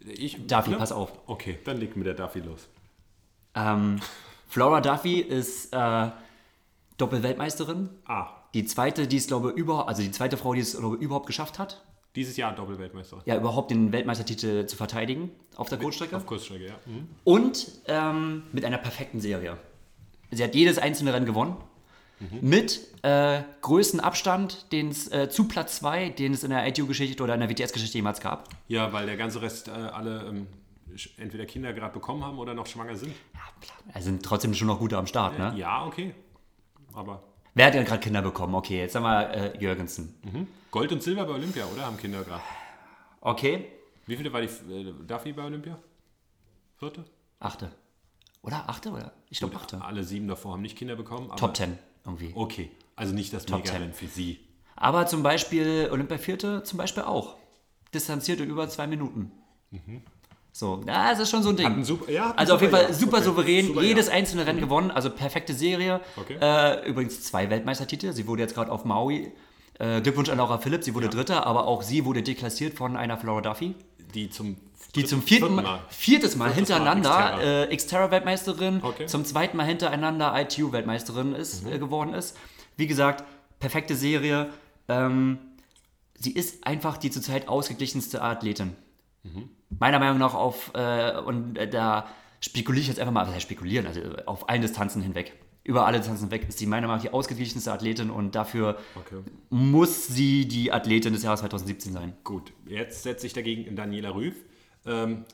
Ich, Duffy, ne? pass auf. Okay, dann legt mit der Duffy los. Ähm, Flora Duffy ist äh, Doppelweltmeisterin. Ah, Die zweite, die es, glaube ich, überhaupt, also die zweite Frau, die es, glaube überhaupt geschafft hat, dieses Jahr Doppelweltmeister. ja, überhaupt den Weltmeistertitel zu verteidigen auf der Kurzstrecke. Auf Kurzstrecke, ja. Mhm. Und ähm, mit einer perfekten Serie. Sie hat jedes einzelne Rennen gewonnen. Mit äh, größten Abstand, den es äh, zu Platz 2, den es in der ITU-Geschichte oder in der WTS-Geschichte jemals gab. Ja, weil der ganze Rest äh, alle ähm, entweder Kinder gerade bekommen haben oder noch schwanger sind. Ja, klar. Also sind trotzdem schon noch gute am Start, ne? Ja, okay. Aber Wer hat denn gerade Kinder bekommen? Okay, jetzt haben wir äh, Jürgensen. Gold und Silber bei Olympia, oder? Haben Kinder gerade. Okay, Wie viele war die äh, Duffy bei Olympia? Vierte? achte. Oder achte? Oder? Ich glaube achte. Alle sieben davor haben nicht Kinder bekommen. Aber Top 10 irgendwie. Okay, also nicht das Top Mega-Rennen für sie. Aber zum Beispiel Olympia Vierte zum Beispiel auch. Distanziert in über zwei Minuten. So, ja, es ist schon so ein Ding. Super- ja, also auf jeden Fall Jahr. super Okay. souverän, Super jedes einzelne Rennen gewonnen, also perfekte Serie. Okay. Äh, übrigens zwei Weltmeistertitel. Sie wurde jetzt gerade auf Maui. Äh, Glückwunsch an Laura Philipp, sie wurde Dritter, aber auch sie wurde deklassiert von einer Flora Duffy, Die zum, die zum vierten Mal, viertes Mal Viertes hintereinander Xterra. äh, Xterra-Weltmeisterin, Okay. zum zweiten Mal hintereinander ITU-Weltmeisterin ist, äh, geworden ist. Wie gesagt, perfekte Serie. Ähm, sie ist einfach die zurzeit ausgeglichenste Athletin. Meiner Meinung nach auf, äh, und äh, da spekuliere ich jetzt einfach mal, was heißt spekulieren, also äh, auf allen Distanzen hinweg. Über alle Distanzen hinweg ist sie meiner Meinung nach die ausgeglichenste Athletin und dafür Okay. muss sie die Athletin des Jahres 2017 sein. Gut, jetzt setze ich dagegen Daniela Rüff, ähm,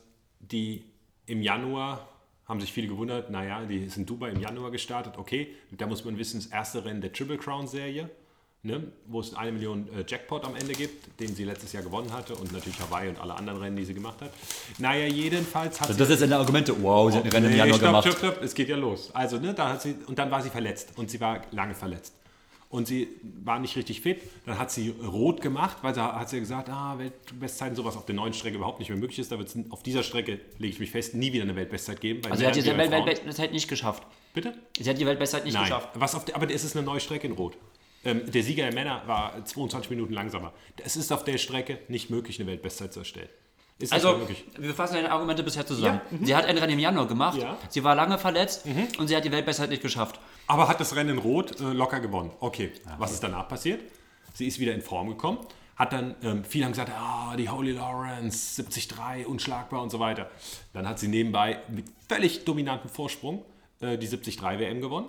die im Januar haben sich viele gewundert, naja, die ist in Dubai im Januar gestartet, okay, da muss man wissen, das erste Rennen der Triple Crown Serie, ne, wo es eine Million äh, Jackpot am Ende gibt, den sie letztes Jahr gewonnen hatte und natürlich Hawaii und alle anderen Rennen, die sie gemacht hat. Naja, jedenfalls hat Also das ist eine Argumente, wow, sie hat ein Rennen im Januar stopp, gemacht. stopp, stopp, es geht ja los. Also, ne, da hat sie, und dann war sie verletzt und sie war lange verletzt. Und sie war nicht richtig fit. Dann hat sie rot gemacht, weil sie hat sie gesagt, ah, Weltbestzeiten, sowas auf der neuen Strecke überhaupt nicht mehr möglich ist. Da wird es auf dieser Strecke, lege ich mich fest, nie wieder eine Weltbestzeit geben. Also sie hat die Welt. Weltbestzeit nicht geschafft. Bitte? Sie hat die Weltbestzeit nicht Nein. geschafft. Was auf der, aber es ist eine neue Strecke in Rot. Ähm, der Sieger der Männer war 22 Minuten langsamer. Es ist auf der Strecke nicht möglich, eine Weltbestzeit zu erstellen. Ist Also, möglich. wir fassen deine Argumente bisher zusammen. Ja, Sie hat ein Rennen im Januar gemacht, Ja. sie war lange verletzt und sie hat die Weltbestzeit nicht geschafft. Aber hat das Rennen in Rot äh, locker gewonnen. Okay, was ist danach passiert? Sie ist wieder in Form gekommen, hat dann, ähm, viele haben gesagt, ah, die Holy Lawrence, 73, unschlagbar und so weiter. Dann hat sie nebenbei mit völlig dominantem Vorsprung äh, die 73 WM gewonnen.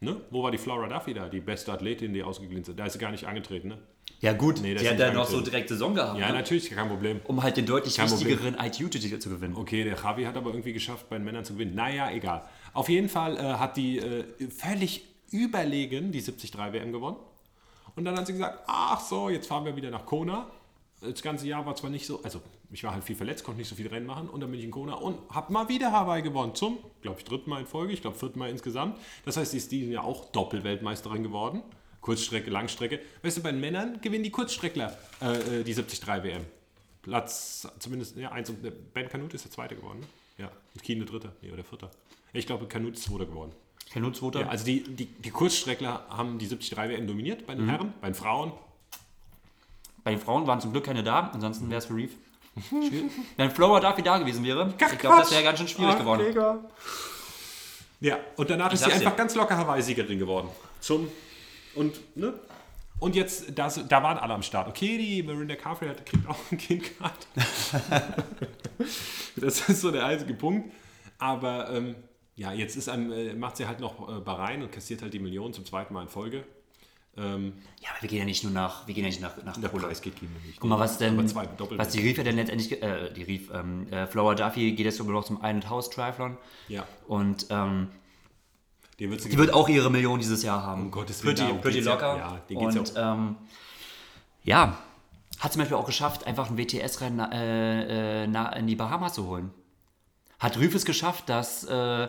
Ne? Wo war die Flora Duffy da, die beste Athletin, die ausgeglichen ist? Da ist sie gar nicht angetreten, ne? Ja gut, Nee, ist hat ja noch so angetreten. direkt Saison gehabt, Ja, ne? natürlich, kein Problem. um halt den deutlich Kein wichtigeren ITU-Titel zu gewinnen. Okay, der Javi hat aber irgendwie geschafft, bei den Männern zu gewinnen. Naja, egal. Auf jeden Fall äh, hat die äh, völlig überlegen die 73 WM gewonnen. Und dann hat sie gesagt, ach so, jetzt fahren wir wieder nach Kona. Das ganze Jahr war zwar nicht so, also ich war halt viel verletzt, konnte nicht so viel Rennen machen und dann bin ich in Kona und habe mal wieder Hawaii gewonnen. Zum, glaube ich, dritten Mal in Folge, ich glaube vierten Mal insgesamt. Das heißt, sie ist diesen Jahr auch Doppelweltmeisterin geworden. Kurzstrecke, Langstrecke. Weißt du, bei den Männern gewinnen die Kurzstreckler äh, äh, die 73 WM. Platz, zumindest, ja, eins und äh, Ben Kanut ist der Zweite geworden, ne? Ja, und Kien der Dritte, nee, oder Vierter. Ich glaube, Kanut ist Zweiter geworden. Kenno Zweiter. Ja, also die, die, die Kurzstreckler haben die 73 WM dominiert bei den Herren, bei den Frauen. Bei den Frauen waren zum Glück keine da, ansonsten wäre es für Reef. Wenn Flora Duffy da gewesen wäre, ich glaube, das wäre ganz schön schwierig geworden. Ja, und danach ist sie einfach ganz locker Hawaii-Siegerin geworden. Zum, und, ne? Und jetzt, da, da waren alle am Start. Okay, die Miranda Carfrey hat, kriegt auch ein Kind gerade. das ist so der einzige Punkt. Aber ähm, ja, jetzt ist einem, äh, macht sie halt noch äh, Bahrain und kassiert halt die Million zum zweiten Mal in Folge. Ähm, Ja, aber wir gehen ja nicht nur nach, wir gehen ja nicht nach, nach der Polo. Preis geht nicht. Guck mal, was denn, was die Reef ja denn letztendlich, äh, die Reef, ähm, äh, Flora Duffy geht jetzt sogar noch zum Ein- und Haus-Triathlon ja. und ähm, Die, Die wird auch ihre Million dieses Jahr haben. Um Gottes Willen, Pretty, darum pretty locker. Ja, denen geht's ja Und ähm, ja, hat zum Beispiel auch geschafft, einfach ein WTS-Rennen äh, äh, in die Bahamas zu holen. Hat Rüff es geschafft, dass äh,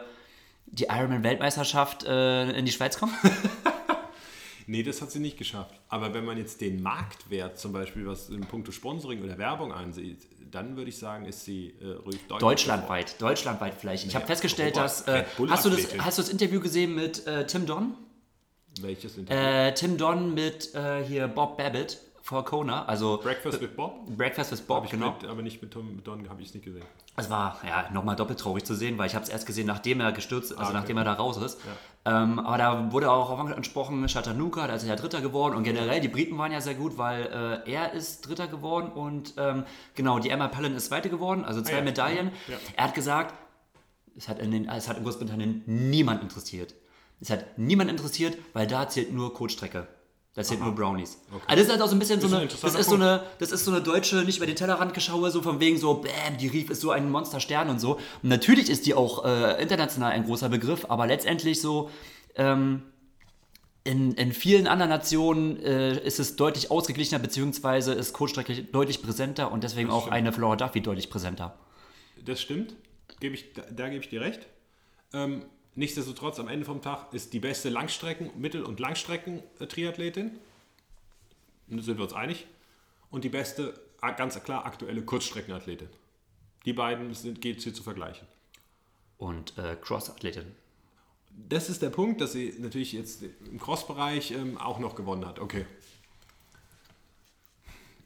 die Ironman-Weltmeisterschaft äh, in die Schweiz kommt? Nee, das hat sie nicht geschafft. Aber wenn man jetzt den Marktwert zum Beispiel, was in puncto Sponsoring oder Werbung ansieht, dann würde ich sagen, ist sie äh, ruhig Deutschlandweit, deutschlandweit vielleicht. Ich habe Ja, festgestellt, Europa- dass. Äh, hast, du das, hast du das Interview gesehen mit äh, Tim Don? Welches Interview? Äh, Tim Don mit äh, hier Bob Babbitt vor Kona, also Breakfast with Bob? Breakfast with Bob, genau. mit, aber nicht mit Tom mit Don habe ich es nicht gesehen. Es war ja nochmal doppelt traurig zu sehen, weil ich habe es erst gesehen, nachdem er gestürzt, also Ah, okay. nachdem er da raus ist. Ähm, aber da wurde auch angesprochen, Chattanooga, da ist er ja Dritter geworden und generell die Briten waren ja sehr gut, weil äh, er ist Dritter geworden und ähm, genau, die Emma Palin ist Zweite geworden, also zwei ja. Medaillen. Ja. Er hat gesagt, es hat, in den, es hat in Großbritannien niemand interessiert. Es hat niemand interessiert, weil da zählt nur Kurzstrecke. Da zählt nur Brownies. Also das ist halt auch so ein bisschen so Ist ein eine, das ist so eine, das ist so eine deutsche, nicht über den Tellerrand geschaue, so von wegen so, bam, die Rief ist so ein Monsterstern und so. Und natürlich ist die auch äh, international ein großer Begriff, aber letztendlich so, ähm, in, in vielen anderen Nationen äh, ist es deutlich ausgeglichener, beziehungsweise ist Kurzstrecke deutlich präsenter und deswegen auch eine Flora Duffy deutlich präsenter. Das stimmt. Gebe ich, da, da gebe ich dir recht. Ähm, nichtsdestotrotz, am Ende vom Tag ist die beste Langstrecken-, Mittel- und Langstrecken-Triathletin. Da sind wir uns einig. Und die beste, ganz klar, aktuelle Kurzstreckenathletin. Die beiden sind, geht hier zu vergleichen. Und äh, Cross-Athletin. Das ist der Punkt, dass sie natürlich jetzt im Cross-Bereich ähm, auch noch gewonnen hat. Okay.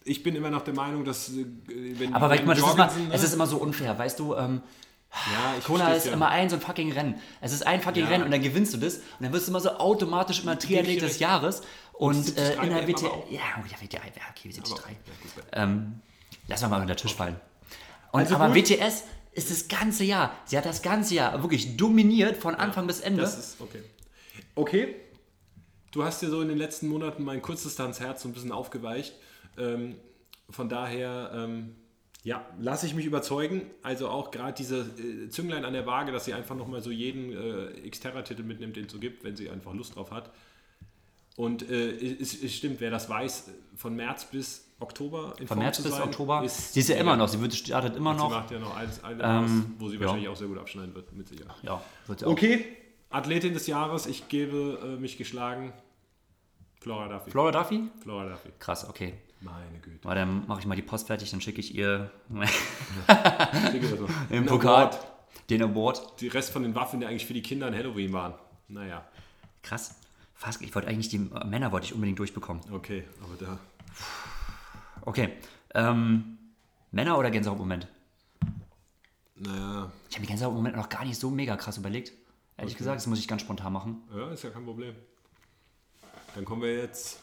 Ich bin immer noch der Meinung, dass äh, wenn Aber guck mal, das ist, immer, es ist immer so unfair, weißt du, ähm, ja, ich Kona ist ja. immer ein so ein fucking Rennen. Es ist ein fucking Ja. Rennen und dann gewinnst du das und dann wirst du immer so automatisch immer Triathlet des. Jahres und, 73 äh, in der WM WT, aber auch. ja, oh, ja, WT, ja, okay, 73. Aber, ja, gut, Ähm, lass mal mal unter den Tisch fallen. Und, Also aber gut. WTS ist das ganze Jahr. Sie hat das ganze Jahr wirklich dominiert von Anfang bis Ende. Das ist okay. Okay. Du hast dir so in den letzten Monaten mein Kurzdistanzherz so ein bisschen aufgeweicht. Ähm, von daher, ähm, ja, lasse ich mich überzeugen. Also auch gerade diese äh, Zünglein an der Waage, dass sie einfach nochmal so jeden äh, Xterra-Titel mitnimmt, den es so gibt, wenn sie einfach Lust drauf hat. Und äh, es, es stimmt, wer das weiß, von März bis Oktober in von Form März bis sein, Oktober. ist sie ist ja immer noch, sie wird, startet immer Sie noch. macht ja noch eins, eine Ähm, wo sie ja. wahrscheinlich auch sehr gut abschneiden wird, mit Sicherheit. Ja, wird sie auch. Okay, Athletin des Jahres, ich gebe äh, mich geschlagen. Flora Duffy. Flora Duffy? Flora Duffy. Krass, okay. Meine Güte. Aber dann mache ich mal die Post fertig, dann schicke ich ihr im Pokal Award. den Award. Die Rest von den Waffen, die eigentlich für die Kinder in Halloween waren. Naja, Krass. Fast, ich wollte eigentlich die äh, Männer wollte ich unbedingt durchbekommen. okay, aber da. Okay. Ähm, Männer oder Gänsehaut-Moment? Naja, Ich habe die Gänsehaut-Moment noch gar nicht so mega krass überlegt. Ehrlich gesagt, das muss ich ganz spontan machen. ja, ist ja kein Problem. Dann kommen wir jetzt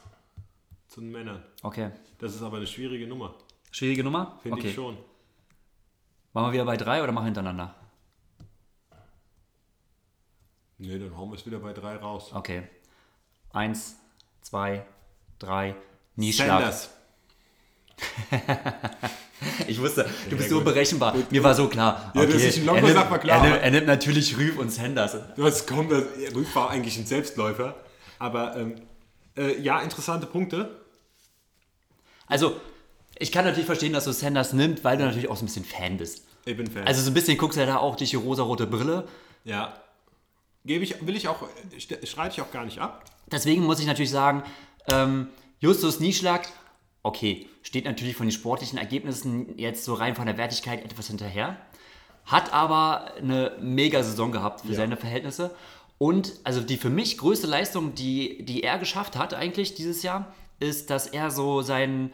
zu den Männern. Okay. Das ist aber eine schwierige Nummer, Schwierige Nummer? finde okay. ich schon. Machen wir wieder bei drei oder machen wir hintereinander? Nee, dann hauen wir es wieder bei drei raus. Okay. Eins, zwei, drei. Nieschlag. Sanders. Ich wusste, du bist so gut. berechenbar. Mir war so klar. Ja, dass ich ein Longo er, nimmt, war klar, er, nimmt, er nimmt natürlich Rüff und Sanders. Das kommt, das Rüb war eigentlich ein Selbstläufer. Aber ähm, äh, ja, interessante Punkte. Also, ich kann natürlich verstehen, dass du Sanders nimmst, weil du natürlich auch so ein bisschen Fan bist. Ich bin Fan. Also so ein bisschen guckst du ja da auch durch die rosarote Brille. ja. Gebe ich, will ich auch, streite ich auch gar nicht ab. Deswegen muss ich natürlich sagen, ähm, Justus Nieschlag, okay, steht natürlich von den sportlichen Ergebnissen jetzt so rein von der Wertigkeit etwas hinterher. Hat aber eine mega Saison gehabt für Ja. seine Verhältnisse. Und also die für mich größte Leistung, die, die er geschafft hat eigentlich dieses Jahr, ist, dass er so sein,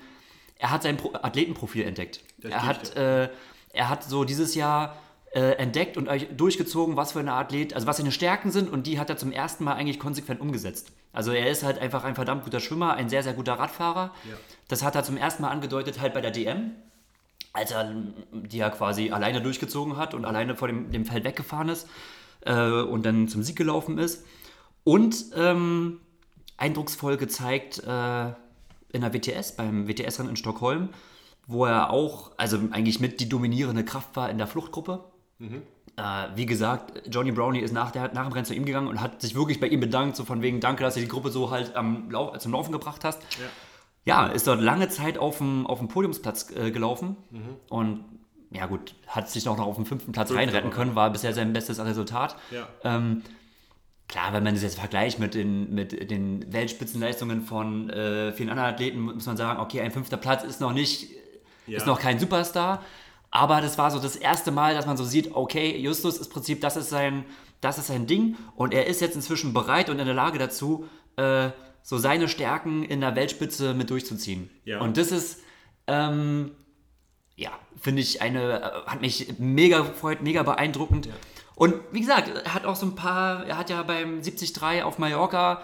er hat sein Pro Athletenprofil entdeckt. Das Er hat, äh, er hat so dieses Jahr äh, entdeckt und durchgezogen, was für eine Athlet, also was seine Stärken sind und die hat er zum ersten Mal eigentlich konsequent umgesetzt. Also er ist halt einfach ein verdammt guter Schwimmer, ein sehr, sehr guter Radfahrer. Ja. Das hat er zum ersten Mal angedeutet halt bei der DM, als er die er quasi alleine durchgezogen hat und alleine vor dem, dem Feld weggefahren ist äh, und dann zum Sieg gelaufen ist. Und ähm, eindrucksvoll gezeigt äh, in der WTS, beim WTS-Rennen in Stockholm, wo er auch, also eigentlich mit die dominierende Kraft war in der Fluchtgruppe. äh, wie gesagt, Johnny Brownie ist nach, der, nach dem Rennen zu ihm gegangen und hat sich wirklich bei ihm bedankt, so von wegen, danke, dass du die Gruppe so halt am Lau zum Laufen gebracht hast. Ja. ist dort lange Zeit auf dem, auf dem Podiumsplatz äh, gelaufen und ja gut, hat sich auch noch auf dem fünften Platz reinretten aber. können, war bisher sein bestes Resultat. Ja. Ähm, klar, wenn man das jetzt vergleicht mit den, mit den Weltspitzenleistungen von äh, vielen anderen Athleten, muss man sagen, okay, ein fünfter Platz ist noch nicht, Ja. ist noch kein Superstar, aber das war so das erste Mal, dass man so sieht, okay, Justus ist im Prinzip, das ist sein, das ist sein Ding und er ist jetzt inzwischen bereit und in der Lage dazu, äh, so seine Stärken in der Weltspitze mit durchzuziehen. Ja. Und das ist, ähm, ja, finde ich eine, äh, hat mich mega gefreut, mega beeindruckend. Und wie gesagt, er hat auch so ein paar, er hat ja beim 73 auf Mallorca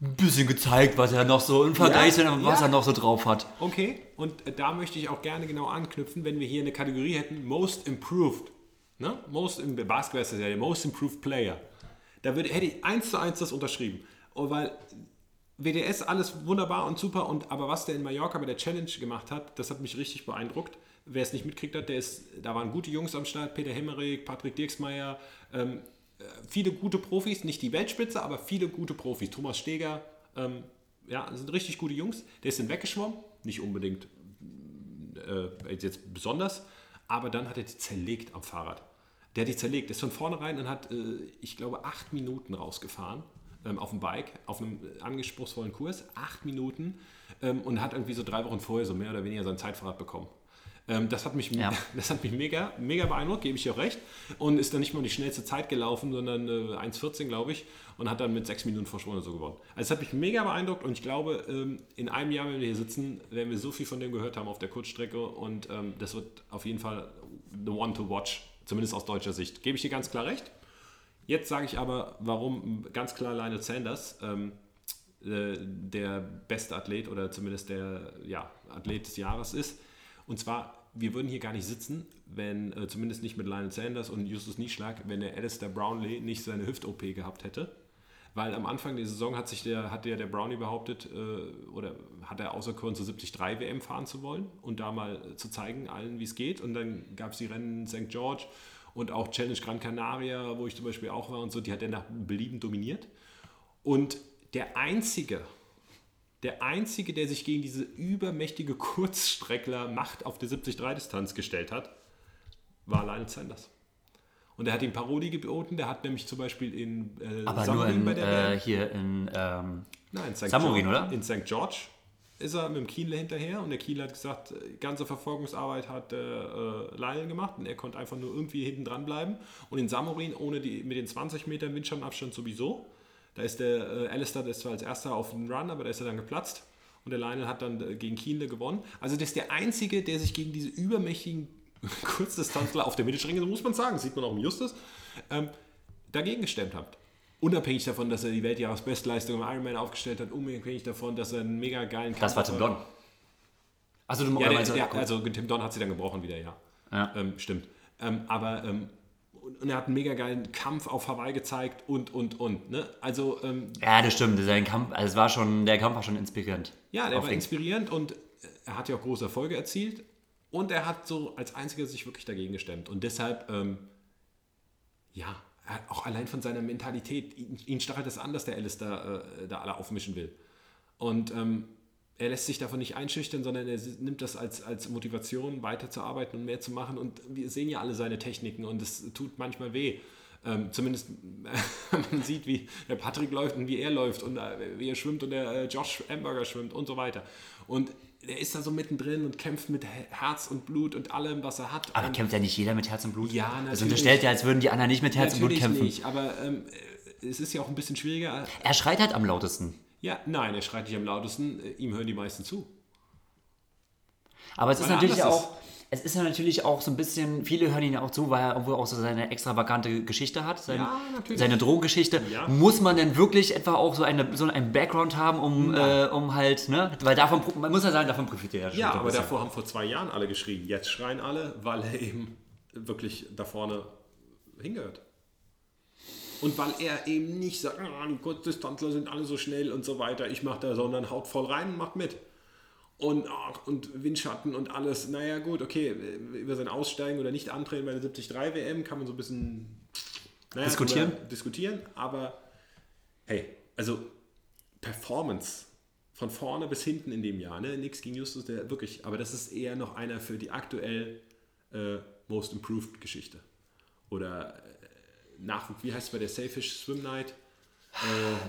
ein bisschen gezeigt, was er noch so im Vergleich, Ja, was ja. er noch so drauf hat. Okay, und äh, da möchte ich auch gerne genau anknüpfen, wenn wir hier eine Kategorie hätten, Most Improved. Ne? Most im Basketball ist das ja der Most Improved Player. Da würde, hätte ich eins zu eins das unterschrieben. Und weil WDS alles wunderbar und super, und, aber was der in Mallorca bei der Challenge gemacht hat, das hat mich richtig beeindruckt. Wer es nicht mitkriegt hat, der ist, da waren gute Jungs am Start, Peter Hemmerich, Patrick Dirksmeier, ähm, äh, viele gute Profis, nicht die Weltspitze, aber viele gute Profis. Thomas Steger, ähm, ja, sind richtig gute Jungs. Der ist dann weggeschwommen, nicht unbedingt äh, jetzt besonders, aber dann hat er die zerlegt am Fahrrad. Der hat die zerlegt, ist von vornherein und hat, äh, ich glaube, acht Minuten rausgefahren ähm, auf dem Bike, auf einem anspruchsvollen Kurs, acht Minuten ähm, und hat irgendwie so drei Wochen vorher so mehr oder weniger sein Zeitfahrrad bekommen. Ähm, das, hat mich, Ja. das hat mich mega, mega beeindruckt, gebe ich dir auch recht. Und ist dann nicht mal die schnellste Zeit gelaufen, sondern äh, 1,14 glaube ich. Und hat dann mit sechs Minuten Vorsprung so gewonnen. Also es hat mich mega beeindruckt und ich glaube, ähm, in einem Jahr, wenn wir hier sitzen, werden wir so viel von dem gehört haben auf der Kurzstrecke. Und ähm, das wird auf jeden Fall the one to watch, zumindest aus deutscher Sicht. Gebe ich dir ganz klar recht. Jetzt sage ich aber, warum ganz klar Lionel Sanders ähm, äh, der beste Athlet oder zumindest der ja, Athlet des Jahres ist. Und zwar, wir würden hier gar nicht sitzen, wenn, äh, zumindest nicht mit Lionel Sanders und Justus Nieschlag, wenn der Alistair Brownlee nicht seine Hüft-OP gehabt hätte. Weil am Anfang der Saison hat sich der, hat der, der Brownie behauptet, äh, oder hat er auserkoren, zur 73 WM fahren zu wollen und da mal zu zeigen, allen, wie es geht. Und dann gab es die Rennen St. George und auch Challenge Gran Canaria, wo ich zum Beispiel auch war und so, die hat er nach Belieben dominiert. Und der einzige, der einzige, der sich gegen diese übermächtige Kurzstreckler-Macht auf der 73-Distanz gestellt hat, war Lionel Sanders. Und er hat ihm Paroli geboten, der hat nämlich zum Beispiel in äh, Aber nur in, bei der äh, hier in, ähm, Nein, in St. Samorin, George, oder? In St. George ist er mit dem Kienle hinterher und der Kienle hat gesagt, ganze Verfolgungsarbeit hat äh, Lionel gemacht und er konnte einfach nur irgendwie hinten dran bleiben. Und in Samorin ohne die, mit den 20 Metern Windschattenabstand sowieso. Da ist der äh, Alistair, der ist zwar als erster auf den Run, aber da ist er dann geplatzt. Und der Lionel hat dann äh, gegen Kienle gewonnen. Also das ist der Einzige, der sich gegen diese übermächtigen Kurzdistanzler auf der Mittelstrecke, so muss man sagen, sieht man auch im Justus, ähm, dagegen gestemmt hat. Unabhängig davon, dass er die Weltjahresbestleistung im Ironman aufgestellt hat, unabhängig davon, dass er einen mega geilen das war Kampf Tim Don. Achso, du Ja, der, meinst- der, also Tim Don hat sie dann gebrochen wieder, ja. Ja. Ähm, stimmt. Ähm, aber ähm, und er hat einen mega geilen Kampf auf Hawaii gezeigt und, und, und. Ne? Also, ähm, ja, das stimmt. Sein Kampf, also es war schon, der Kampf war schon inspirierend. ja, der war inspirierend und äh, er hat ja auch große Erfolge erzielt. Und er hat so als einziger sich wirklich dagegen gestemmt. Und deshalb, ähm, ja, auch allein von seiner Mentalität, ihn, ihn stachelt das an, dass der Alice da, äh, da alle aufmischen will. Und ähm, er lässt sich davon nicht einschüchtern, sondern er nimmt das als, als Motivation, weiterzuarbeiten und mehr zu machen. Und wir sehen ja alle seine Techniken und es tut manchmal weh. Ähm, zumindest man sieht, wie der Patrick läuft und wie er läuft und äh, wie er schwimmt und der äh, Josh Amberger schwimmt und so weiter. Und er ist da so mittendrin und kämpft mit He- Herz und Blut und allem, was er hat. Aber und kämpft ja nicht jeder mit Herz und Blut. Ja, Also natürlich. unterstellt ja, als würden die anderen nicht mit Herz und Blut Natürlich kämpfen. nicht, aber ähm, es ist ja auch ein bisschen schwieriger. Er schreit halt am lautesten. Ja, nein, er schreit nicht am lautesten, äh, ihm hören die meisten zu. Aber es ist Weil er natürlich auch, es ist ja natürlich auch so ein bisschen, viele hören ihn ja auch zu, weil er irgendwo auch so seine extravagante Geschichte hat, seine, Ja, seine Drogengeschichte. Ja. Muss man denn wirklich etwa auch so, eine, so einen Background haben, um, äh, um halt, ne, weil davon, man muss ja sagen, davon profitiert er schon. Ja, aber davor haben vor zwei Jahren alle geschrien. Jetzt schreien alle, weil er eben wirklich da vorne hingehört. Und weil er eben nicht sagt, "Ah, die Kurzdistanzler sind alle so schnell und so weiter, ich mache da, sondern haut voll rein und macht mit. Und, ach, und Windschatten und alles. Naja, gut, okay, über sein Aussteigen oder nicht antreten bei der 73 WM kann man so ein bisschen naja, Diskutieren? Diskutieren, aber hey, also Performance von vorne bis hinten in dem Jahr, ne? Nix gegen Justus, der wirklich, aber das ist eher noch einer für die aktuell äh, Most Improved Geschichte. Oder Nachwuchs, wie heißt es bei der Sailfish Swim Night?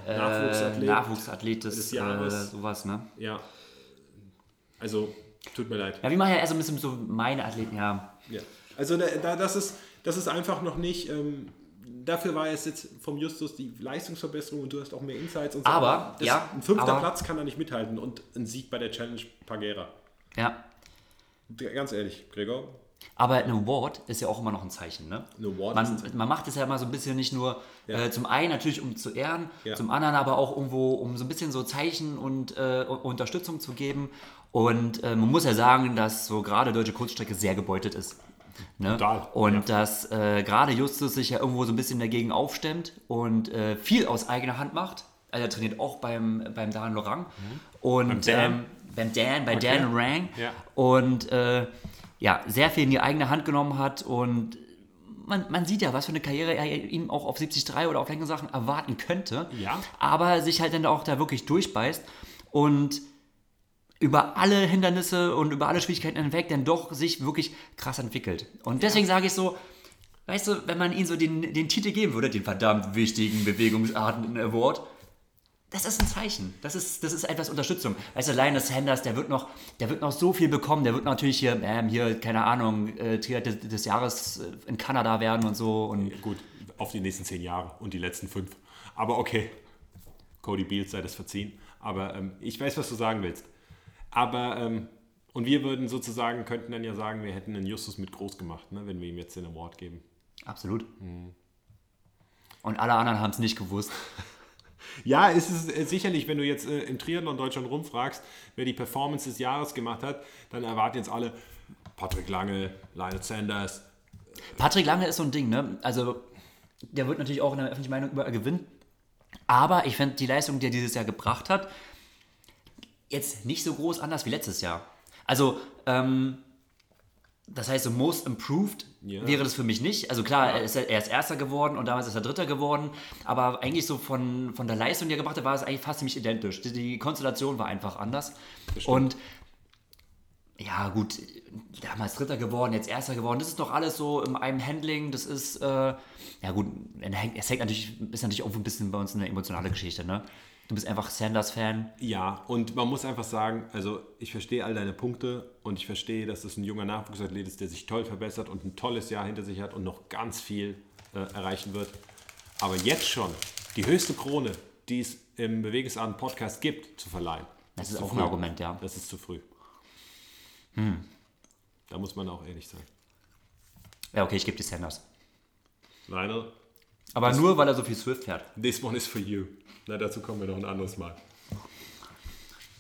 Äh, Nachwuchsathlet. Äh, Nachwuchsathlet des, des Jahres. Äh, sowas, ne? Ja. Also, tut mir leid. Ja, wir machen ja eher so ein bisschen so meine Athleten, ja. Ja. Also da, da, das, ist, das ist einfach noch nicht. Ähm, dafür war es jetzt vom Justus die Leistungsverbesserung und du hast auch mehr Insights und so. Aber, das, ja, ein fünfter aber- Platz kann da nicht mithalten und ein Sieg bei der Challenge Pagera. Ja. Ganz ehrlich, Gregor, Aber ein Award ist ja auch immer noch ein Zeichen, ne? Ein Award ist ein man, man macht es ja immer so ein bisschen nicht nur Ja. äh, zum einen natürlich um zu ehren, Ja. zum anderen aber auch irgendwo um so ein bisschen so Zeichen und äh, Unterstützung zu geben. Und äh, man muss ja sagen, dass so gerade deutsche Kurzstrecke sehr gebeutet ist. Ne? Total, Und dass äh, gerade Justus sich ja irgendwo so ein bisschen dagegen aufstemmt und äh, viel aus eigener Hand macht. Also er trainiert auch beim, beim Dan Lorang. Und Mhm. Beim Dan? Ähm, beim Dan, bei Okay. Dan Rang. Ja. Und äh, ja, sehr viel in die eigene Hand genommen hat und man, man sieht ja, was für eine Karriere er ihm auch auf 73 oder auf längere Sachen erwarten könnte. Ja. Aber sich halt dann auch da wirklich durchbeißt und über alle Hindernisse und über alle Schwierigkeiten hinweg dann doch sich wirklich krass entwickelt. Und deswegen sage ich so, weißt du, wenn man ihm so den, den Titel geben würde, den verdammt wichtigen Bewegungsarten Award, das ist ein Zeichen. Das ist, das ist etwas Unterstützung. Weißt du, Linus Sanders, der wird noch, der wird noch so viel bekommen. Der wird natürlich hier, ähm, hier keine Ahnung, äh, des, des Jahres äh, in Kanada werden und so. Und gut, auf die nächsten zehn Jahre und die letzten fünf. Aber okay, Cody Beals sei das verziehen. Aber ähm, ich weiß, was du sagen willst. Aber, ähm, und wir würden sozusagen, könnten dann ja sagen, wir hätten den Justus mit groß gemacht, ne, wenn wir ihm jetzt den Award geben. absolut. Und alle anderen haben es nicht gewusst. Ja, es ist äh, sicherlich, wenn du jetzt äh, im Triathlon Deutschland rumfragst, wer die Performance des Jahres gemacht hat, dann erwarten jetzt alle Patrick Lange, Lionel Sanders. Patrick Lange ist so ein Ding, ne? Also, der wird natürlich auch in der öffentlichen Meinung überall gewinnen. Aber ich finde die Leistung, die er dieses Jahr gebracht hat, jetzt nicht so groß anders wie letztes Jahr. Also, ähm, das heißt, so most improved Ja. wäre das für mich nicht. Also klar, er, ist, er ist Erster geworden und damals ist er Dritter geworden. Aber eigentlich so von, von der Leistung, die er gebracht hat, war es eigentlich fast ziemlich identisch. Die, die Konstellation war einfach anders. Und ja, gut, damals Dritter geworden, jetzt Erster geworden. Das ist doch alles so in einem Handling. Das ist, äh, ja gut, es hängt natürlich, ist natürlich auch ein bisschen bei uns eine emotionale Geschichte, ne? Du bist einfach Sanders-Fan. Ja, und man muss einfach sagen, also ich verstehe all deine Punkte und ich verstehe, dass es ein junger Nachwuchsathlet ist, der sich toll verbessert und ein tolles Jahr hinter sich hat und noch ganz viel äh, erreichen wird. Aber jetzt schon die höchste Krone, die es im Bewegungsarten Podcast gibt, zu verleihen. Das ist zu auch ein früh. Argument, ja. Das ist zu früh. Da muss man auch ehrlich sein. Ja, okay, ich gebe dir Sanders. Lionel, Aber nur, weil er so viel Swift fährt. this one is for you. Na, dazu kommen wir noch ein anderes Mal.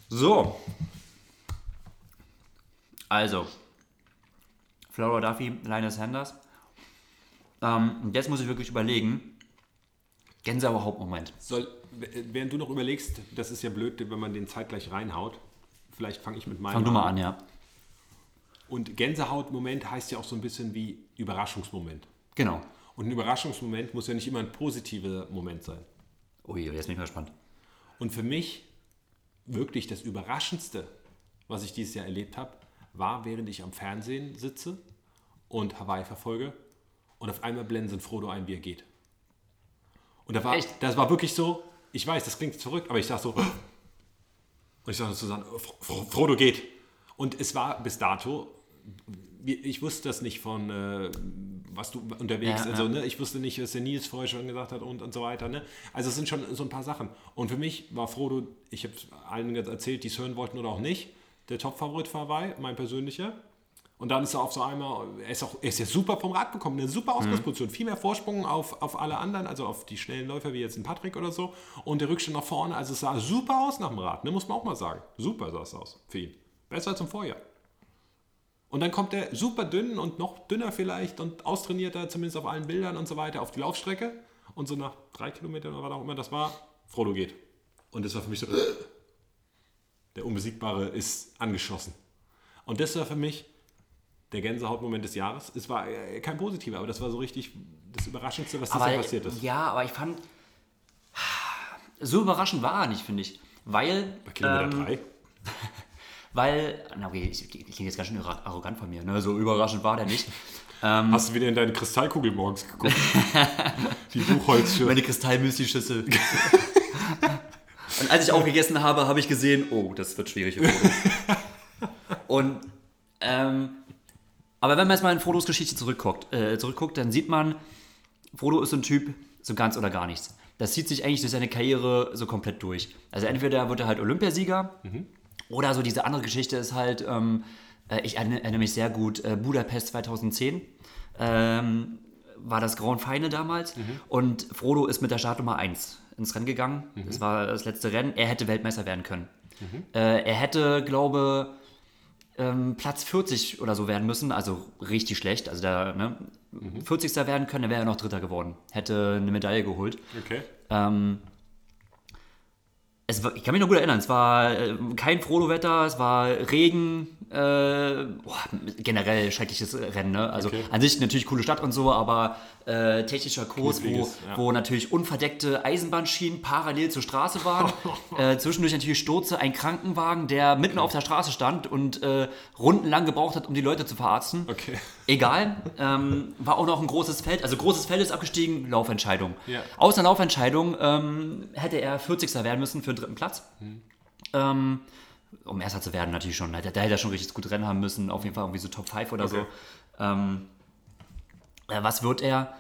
So. Also. Flora Duffy, Linus Sanders. Ähm, und jetzt muss ich wirklich überlegen. Gänsehautmoment. Soll, während du noch überlegst, das ist ja blöd, wenn man den zeitgleich reinhaut. Vielleicht fange ich mit meinem Fang du mal an, ja. Und Gänsehautmoment heißt ja auch so ein bisschen wie Überraschungsmoment. Genau. Und ein Überraschungsmoment muss ja nicht immer ein positiver Moment sein. Ui, jetzt bin ich mal gespannt. Und für mich wirklich das Überraschendste, was ich dieses Jahr erlebt habe, war, während ich am Fernsehen sitze und Hawaii verfolge und auf einmal blenden Frodo ein, wie er geht. Und da war, Echt? das war wirklich so, ich weiß, das klingt verrückt, aber ich sag so, und ich sage zu Susanne, Fro- Fro- Frodo geht. Und es war bis dato, ich wusste das nicht von, äh, was du unterwegs, Ja, also ne, ich wusste nicht, was der Nils vorher schon gesagt hat und, und so weiter. Ne? Also es sind schon so ein paar Sachen. Und für mich war Frodo, ich habe allen erzählt, die es hören wollten oder auch nicht, der Top-Favorit für Hawaii, mein persönlicher. Und dann ist er auf so einmal, er ist, auch, er ist ja super vom Rad bekommen, eine super Ausgangsposition, viel mehr Vorsprung auf, auf alle anderen, also auf die schnellen Läufer wie jetzt ein Patrick oder so. Und der Rückstand nach vorne, also es sah super aus nach dem Rad, ne, muss man auch mal sagen. Super sah es aus für ihn. Besser als im Vorjahr. Und dann kommt er super dünn und noch dünner vielleicht und austrainierter, zumindest auf allen Bildern und so weiter, auf die Laufstrecke. Und so nach drei Kilometern oder was auch immer das war, Frodo geht. Und das war für mich so. Der Unbesiegbare ist angeschossen. Und das war für mich der Gänsehautmoment des Jahres. Es war äh, kein positiver, aber das war so richtig das Überraschendste, was dieses Jahr passiert ist. Ja, aber ich fand, so überraschend war er nicht, finde ich. Weil, Bei Kilometer ähm, 3. weil, na okay, ich, ich klinge jetzt ganz schön arro- arrogant von mir, ne? so überraschend war der nicht. Ähm, Hast du wieder in deine Kristallkugel morgens geguckt? Die Buchholzschirme. Meine Kristallmüsli-Schüssel. Und als ich aufgegessen habe, habe ich gesehen, oh, das wird schwierig. Und, ähm, aber wenn man jetzt mal in Frodos Geschichte zurückguckt, äh, zurückguckt, dann sieht man, Frodo ist so ein Typ, so ganz oder gar nichts. Das zieht sich eigentlich durch seine Karriere so komplett durch. Also entweder wird er halt Olympiasieger oder so diese andere Geschichte ist halt, ähm, äh, ich erinnere mich sehr gut, äh, Budapest 2010 ähm, war das Grand Final damals und Frodo ist mit der Startnummer 1 ins Rennen gegangen. Das war das letzte Rennen. Er hätte Weltmeister werden können. Äh, er hätte, glaube ähm, Platz 40 oder so werden müssen, also richtig schlecht. Also der ne, 40. werden können, dann wäre er noch Dritter geworden. Hätte eine Medaille geholt. Okay. Ähm, es war, ich kann mich noch gut erinnern, es war äh, kein Frodo-Wetter, es war Regen, äh, boah, generell schreckliches Rennen. Ne? Also Okay. an sich natürlich coole Stadt und so, aber äh, technischer Kurs, wo, ja. wo natürlich unverdeckte Eisenbahnschienen parallel zur Straße waren. äh, zwischendurch natürlich Sturze, ein Krankenwagen, der mitten auf der Straße stand und äh, rundenlang gebraucht hat, um die Leute zu verarzten. Okay. Egal, ähm, war auch noch ein großes Feld. Also großes Feld ist abgestiegen, Laufentscheidung. Ja. Aus der Laufentscheidung ähm, hätte er 40. werden müssen für den dritten Platz. Ähm, um Erster zu werden natürlich schon. Da, da hätte er schon richtig gut Rennen haben müssen. Auf jeden Fall irgendwie so Top 5 oder Okay. so. Ähm, äh, was wird er?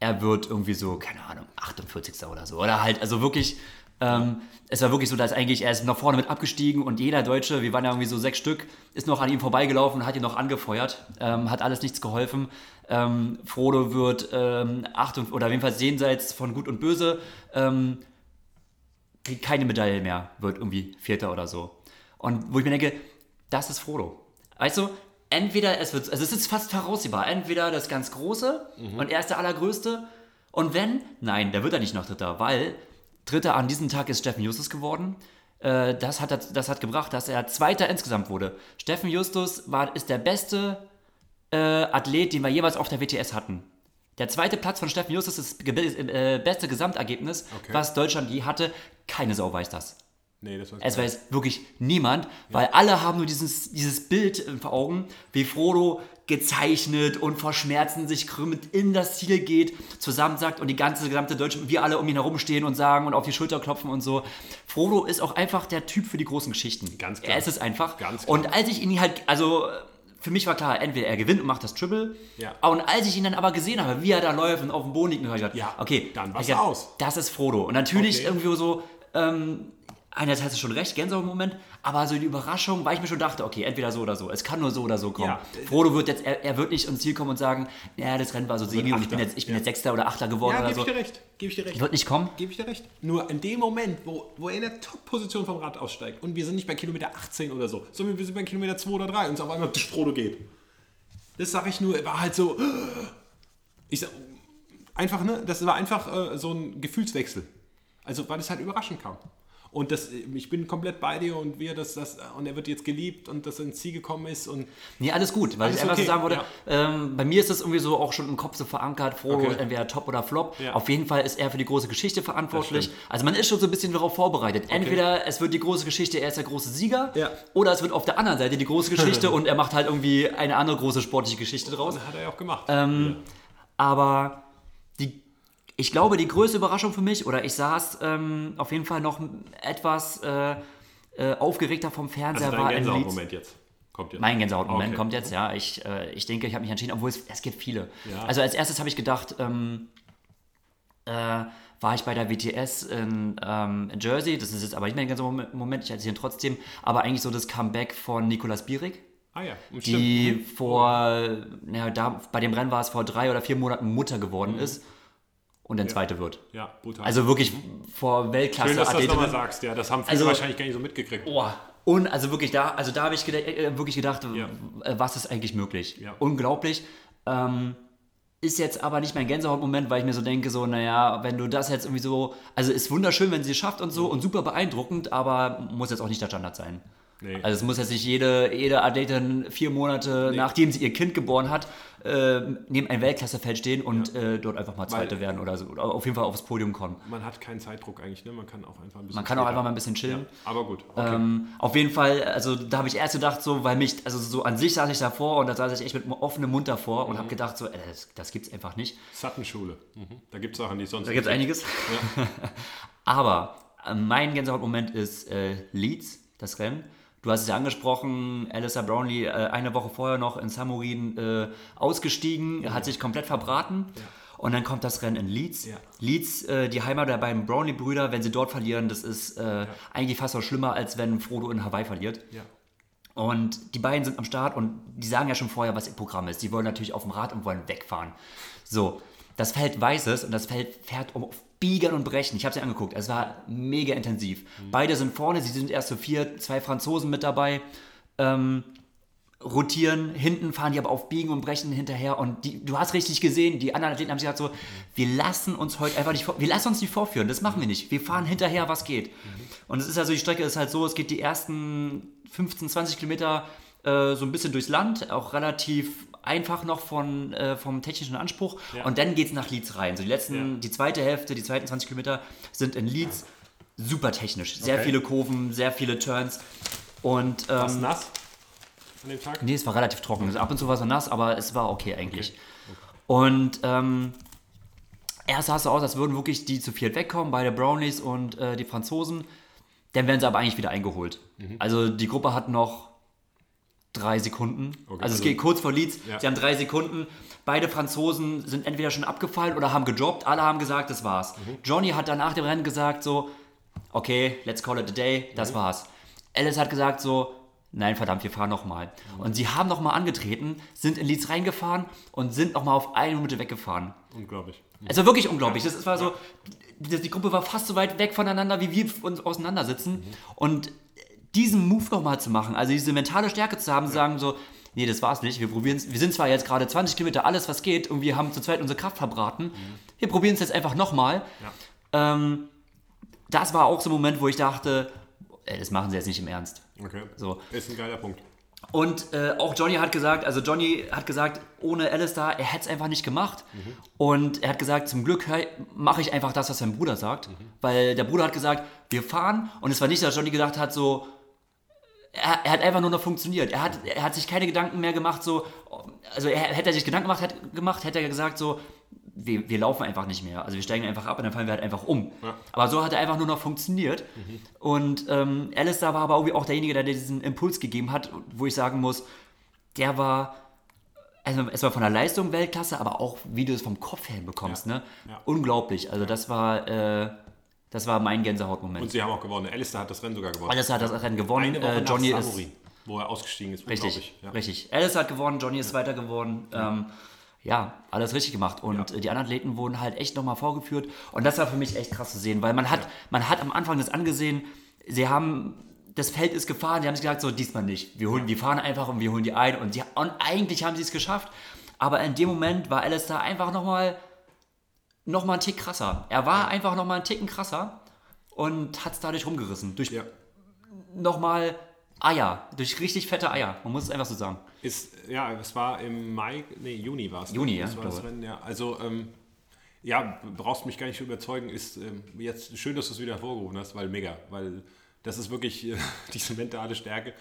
Er wird irgendwie so, keine Ahnung, 48. oder so. Oder halt, also wirklich, ähm, es war wirklich so, dass eigentlich er ist nach vorne mit abgestiegen und jeder Deutsche, wir waren ja irgendwie so sechs Stück, ist noch an ihm vorbeigelaufen und hat ihn noch angefeuert. Ähm, hat alles nichts geholfen. Ähm, Frodo wird ähm, acht und, oder jedenfalls jenseits von Gut und Böse. Ähm, kriegt keine Medaille mehr, wird irgendwie Vierter oder so. Und wo ich mir denke, das ist Frodo. Weißt du, entweder es wird, also es ist fast voraussehbar, entweder das ganz Große und er ist der Allergrößte und wenn, nein, der wird er nicht noch Dritter, weil Dritter an diesem Tag ist Steffen Justus geworden. Äh, Das hat, das hat gebracht, dass er Zweiter insgesamt wurde. Steffen Justus war, ist der beste äh, Athlet, den wir jeweils auf der WTS hatten. Der zweite Platz von Steffen Justus ist das äh, beste Gesamtergebnis, Okay. was Deutschland je hatte. Keine Sau weiß das. Nee, das war Es weiß wirklich niemand, weil alle haben nur dieses, dieses Bild äh, vor Augen, wie Frodo gezeichnet und vor Schmerzen sich krümmend in das Ziel geht, zusammensagt und die ganze gesamte Deutsche, wir alle um ihn herumstehen und sagen und auf die Schulter klopfen und so. Frodo ist auch einfach der Typ für die großen Geschichten. Ganz klar. Er ist es einfach. Ganz klar. Und als ich ihn halt, also für mich war klar, entweder er gewinnt und macht das Triple. Ja. Und als ich ihn dann aber gesehen habe, wie er da läuft und auf dem Boden liegt, habe ich gedacht, Ja, okay, dann war's gedacht, aus. Das ist Frodo. Und natürlich Okay. irgendwie so, ähm, einerseits hast du schon recht, Gänsehaut-Moment, aber so die Überraschung, weil ich mir schon dachte, okay, entweder so oder so. Es kann nur so oder so kommen. Ja. Frodo wird jetzt, er, er wird nicht ins Ziel kommen und sagen, ja, das Rennen war so semi und ich bin jetzt, ich bin Ja. jetzt Sechster oder Achter geworden Ja, oder gebe so. ich dir recht. Gebe ich dir recht. Wird nicht kommen. Gebe ich dir recht. Nur in dem Moment, wo, wo er in der Top-Position vom Rad aussteigt und wir sind nicht bei Kilometer 18 oder so, sondern wir sind bei Kilometer 2 oder 3 und es auf einmal tsch, Frodo geht. Das sage ich nur, war halt so. Ich sag, einfach, ne? Das war einfach äh, so ein Gefühlswechsel. Also, weil es halt überraschend kam. Und das, ich bin komplett bei dir und wir, das, das, und er wird jetzt geliebt und dass er ins Ziel gekommen ist und Nee, alles gut, weil Alles ich einfach okay, so sagen würde, ja. ähm, bei mir ist das irgendwie so auch schon im Kopf so verankert, Frodo Okay. ist entweder Top oder Flop. Ja. Auf jeden Fall ist er für die große Geschichte verantwortlich. Also man ist schon so ein bisschen darauf vorbereitet. Entweder es wird die große Geschichte, er ist der große Sieger, Ja. oder es wird auf der anderen Seite die große Geschichte und er macht halt irgendwie eine andere große sportliche Geschichte draus. das hat er ja auch gemacht. Ähm, aber ich glaube, die größte Überraschung für mich, oder ich saß ähm, auf jeden Fall noch etwas äh, äh, aufgeregter vom Fernseher, also dein war in Leeds. Gänsehaut-Moment jetzt. Kommt jetzt. Mein Gänsehaut-Moment Okay. kommt jetzt, ja. Ich, äh, ich denke, ich habe mich entschieden, obwohl es, es gibt viele. Ja. Also als erstes habe ich gedacht, ähm, äh, war ich bei der WTS in, ähm, in Jersey, das ist jetzt aber nicht mehr ein ganzer Moment, Moment, ich erzähle trotzdem, aber eigentlich so das Comeback von Nicolas Bierig, Ah ja, stimmt. die vor, ja, da, bei dem Rennen war es vor drei oder vier Monaten Mutter geworden ist und dann Zweite wird. Ja, brutal. Also wirklich vor Weltklasse Schön, dass du das nochmal sagst. Ja, das haben viele Also- wahrscheinlich gar nicht so mitgekriegt. Oh, und also wirklich da, also da habe ich äh, wirklich gedacht, Ja. äh, was ist eigentlich möglich? Ja. Unglaublich. Ähm, ist jetzt aber nicht mein Gänsehautmoment, weil ich mir so denke, so, naja, wenn du das jetzt irgendwie so, also ist wunderschön, wenn sie es schafft und so und super beeindruckend, aber muss jetzt auch nicht der Standard sein. Nee. Also es muss jetzt nicht jede, jede Athletin vier Monate, nachdem sie ihr Kind geboren hat, äh, neben einem Weltklassefeld stehen und äh, dort einfach mal Zweite Weil- werden oder so. Oder auf jeden Fall aufs Podium kommen. Man hat keinen Zeitdruck eigentlich, ne? Man kann auch einfach ein bisschen. Man kann auch einfach mal ein bisschen chillen. Ja, aber gut. Okay. Ähm, auf jeden Fall, also da habe ich erst gedacht, so, weil mich, also so an sich saß ich davor und da saß ich echt mit offenem Mund davor Mhm. und habe gedacht, so, äh, das, das gibt's einfach nicht. Sutton-Schule. Mhm. Da gibt es Sachen, die sonst. Da gibt es einiges. Aber äh, mein Gänsehautmoment ist äh, Leeds, das Rennen. Du hast es ja angesprochen, Alistair Brownlee äh, eine Woche vorher noch in Samurin äh, ausgestiegen, hat sich komplett verbraten. Und dann kommt das Rennen in Leeds. Ja. Leeds, äh, die Heimat der beiden Brownlee-Brüder, wenn sie dort verlieren, das ist äh, eigentlich fast noch schlimmer, als wenn Frodo in Hawaii verliert. Ja. Und die beiden sind am Start und die sagen ja schon vorher, was ihr Programm ist. Die wollen natürlich auf dem Rad und wollen wegfahren. So, das Feld weiß es und das Feld fährt um Biegen und Brechen. Ich habe mir angeguckt, es war mega intensiv. Beide sind vorne, sie sind erst zu vier, zwei Franzosen mit dabei. Ähm, rotieren, hinten fahren die aber auf Biegen und Brechen hinterher und die, du hast richtig gesehen, die anderen Athleten haben sich gesagt so, wir lassen uns heute einfach nicht, vor, wir lassen uns nicht vorführen, das machen wir nicht, wir fahren hinterher, was geht. Und es ist also, die Strecke ist halt so, es geht die ersten 15, 20 Kilometer äh, so ein bisschen durchs Land, auch relativ einfach noch von, äh, vom technischen Anspruch Ja. und dann geht es nach Leeds rein. So die letzten, Ja. die zweite Hälfte, die zweiten 20 Kilometer sind in Leeds super technisch, sehr Okay. viele Kurven, sehr viele Turns und ähm, War's nass an dem Tag? Nee, es war relativ trocken. Also ab und zu war es nass, aber es war okay eigentlich. Und ähm, erst sah es so aus, als würden wirklich die zu viert wegkommen, beide Brownies und äh, die Franzosen. Dann werden sie aber eigentlich wieder eingeholt. Mhm. Also die Gruppe hat noch drei Sekunden. Okay, also es also- geht kurz vor Leeds. Ja. Sie haben drei Sekunden. Beide Franzosen sind entweder schon abgefallen oder haben gedroppt. Alle haben gesagt, das war's. Mhm. Johnny hat dann nach dem Rennen gesagt so, okay, let's call it a day, das Mhm. war's. Alice hat gesagt so, nein, verdammt, wir fahren nochmal. Und sie haben nochmal angetreten, sind in Leeds reingefahren und sind nochmal auf eine Minute weggefahren. Unglaublich. Es war wirklich unglaublich. Das war so, die, die Gruppe war fast so weit weg voneinander, wie wir uns auseinandersitzen. Und diesen Move nochmal zu machen, also diese mentale Stärke zu haben, zu sagen so, nee, das war's nicht. Wir probieren Wir sind zwar jetzt gerade 20 Kilometer alles, was geht, und wir haben zu zweit unsere Kraft verbraten. Wir probieren es jetzt einfach nochmal. Ja. Ähm, das war auch so ein Moment, wo ich dachte, ey, das machen sie jetzt nicht im Ernst. Okay. So. Ist ein geiler Punkt. Und äh, auch Johnny hat gesagt, also Johnny hat gesagt, ohne Alistair, er hätte es einfach nicht gemacht. Und er hat gesagt, zum Glück mache ich einfach das, was sein Bruder sagt. Weil der Bruder hat gesagt, wir fahren. Und es war nicht, dass Johnny gedacht hat, so, er, er hat einfach nur noch funktioniert. Er hat, er hat sich keine Gedanken mehr gemacht, so, also er, hätte er sich Gedanken gemacht, hätte, gemacht, hätte er gesagt, so, wir, wir laufen einfach nicht mehr. Also wir steigen einfach ab und dann fallen wir halt einfach um. Ja. Aber so hat er einfach nur noch funktioniert. Und ähm, Alistair war aber irgendwie auch derjenige, der diesen Impuls gegeben hat, wo ich sagen muss, der war, also es war von der Leistung Weltklasse, aber auch wie du es vom Kopf her bekommst, Ja. ne? Ja. Unglaublich. Also das war, äh, das war mein Gänsehautmoment. Und sie haben auch gewonnen. Alistair hat das Rennen sogar gewonnen. Alistair hat das Rennen gewonnen. Eine Woche Äh, nach Johnny ist wo er ausgestiegen ist. Richtig. Ja. richtig. Alice hat gewonnen, Johnny ist weiter geworden. Ähm, ja, alles richtig gemacht. Und Ja. äh, die anderen Athleten wurden halt echt nochmal vorgeführt. Und das war für mich echt krass zu sehen, weil man hat, man hat am Anfang das angesehen, sie haben, das Feld ist gefahren, die haben sich gesagt, so diesmal nicht. Wir holen, die fahren einfach und wir holen die ein. Und, die, und eigentlich haben sie es geschafft. Aber in dem Moment war da einfach nochmal noch mal einen Tick krasser. Er war einfach nochmal einen Ticken krasser und hat es dadurch rumgerissen. Durch Ja. nochmal Eier, durch richtig fette Eier. Man muss es einfach so sagen. Ist, ja, es war im Mai, nee, Juni war es. Juni, ja, war das. Rennen, ja. Also, ähm, ja, brauchst mich gar nicht überzeugen. Ist ähm, jetzt schön, dass du es wieder hervorgerufen hast, weil mega. Weil das ist wirklich äh, diese mentale Stärke.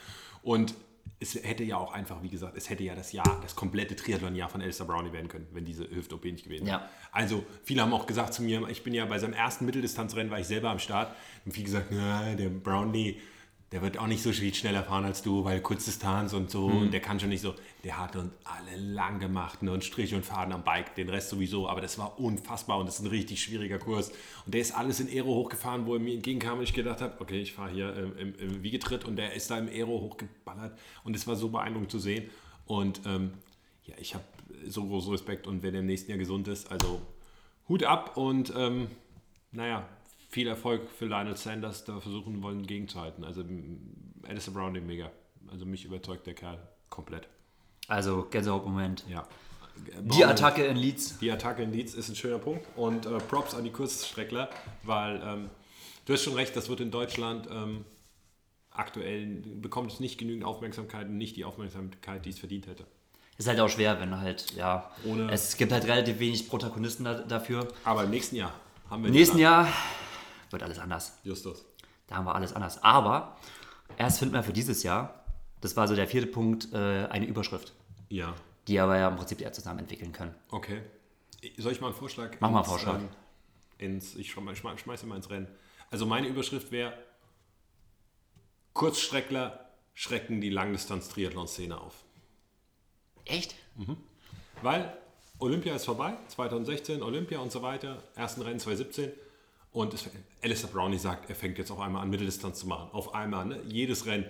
Und es hätte ja auch einfach, wie gesagt, es hätte ja das Jahr, das komplette Triathlon-Jahr von Alistair Brownie werden können, wenn diese Hüft-OP nicht gewesen wäre. Ja. Also, viele haben auch gesagt zu mir, ich bin ja bei seinem ersten Mitteldistanzrennen, war ich selber am Start. Und viele gesagt, na, der Brownie, der wird auch nicht so viel schneller fahren als du, weil Kurzdistanz und so, und der kann schon nicht so. Der hat uns alle lang gemacht ne, und Strich und Faden am Bike, den Rest sowieso, aber das war unfassbar und das ist ein richtig schwieriger Kurs. Und der ist alles in Aero hochgefahren, wo er mir entgegenkam und ich gedacht habe, okay, ich fahre hier ähm, im, im Wiegetritt und der ist da im Aero hochgeballert und es war so beeindruckend zu sehen. Und ähm, ja, ich habe so großen Respekt und wenn er im nächsten Jahr gesund ist, also Hut ab und ähm, naja, viel Erfolg für Lionel Sanders, da versuchen wollen gegenzuhalten. Also Alistair Browning mega. Also mich überzeugt der Kerl komplett. Also Gänsehautmoment. Ja. Die Attacke in Leeds. Die Attacke in Leeds ist ein schöner Punkt. Und äh, Props an die Kurzstreckler, weil ähm, du hast schon recht, das wird in Deutschland ähm, aktuell, bekommt es nicht genügend Aufmerksamkeit und nicht die Aufmerksamkeit, die es verdient hätte. Ist halt auch schwer, wenn halt, ja, Ohne- es gibt halt relativ wenig Protagonisten da, dafür. Aber im nächsten Jahr haben wir Im nächsten. Jahr wird alles anders. Justus. Da haben wir alles anders. Aber erst finden wir für dieses Jahr, das war so der vierte Punkt, äh, eine Überschrift, Ja, die aber ja im Prinzip eher zusammen entwickeln können. okay. Soll ich mal einen Vorschlag? Mach mal ins, einen Vorschlag. ähm, ins, ich schmeiße schmeiß, schmeiß mal ins Rennen. Also meine Überschrift wäre Kurzstreckler schrecken die Langdistanz-Triathlon-Szene auf. Echt? Weil Olympia ist vorbei, 2016 Olympia und so weiter, ersten Rennen 2017 und es, Alistair Brownie sagt, er fängt jetzt auf einmal an Mitteldistanz zu machen. Auf einmal, ne? jedes Rennen,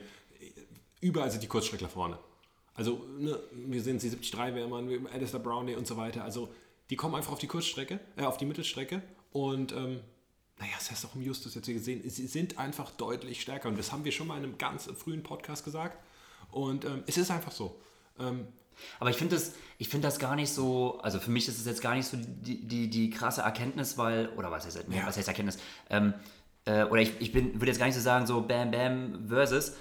überall sind die Kurzstreckler vorne. Also ne, wir sehen sie 73 Wehrmann, Alistair Brownie und so weiter. Also die kommen einfach auf die Kurzstrecke, äh, auf die Mittelstrecke und ähm, naja, das du auch im Justus jetzt hier gesehen, sie sind einfach deutlich stärker und das haben wir schon mal in einem ganz frühen Podcast gesagt und ähm, es ist einfach so. Ähm, Aber ich finde das, ich finde das gar nicht so, also für mich ist es jetzt gar nicht so die, die, die krasse Erkenntnis, weil, oder was heißt, Ja. was heißt Erkenntnis? Ähm, äh, oder ich, ich bin, würde jetzt gar nicht so sagen, so Bam Bam versus,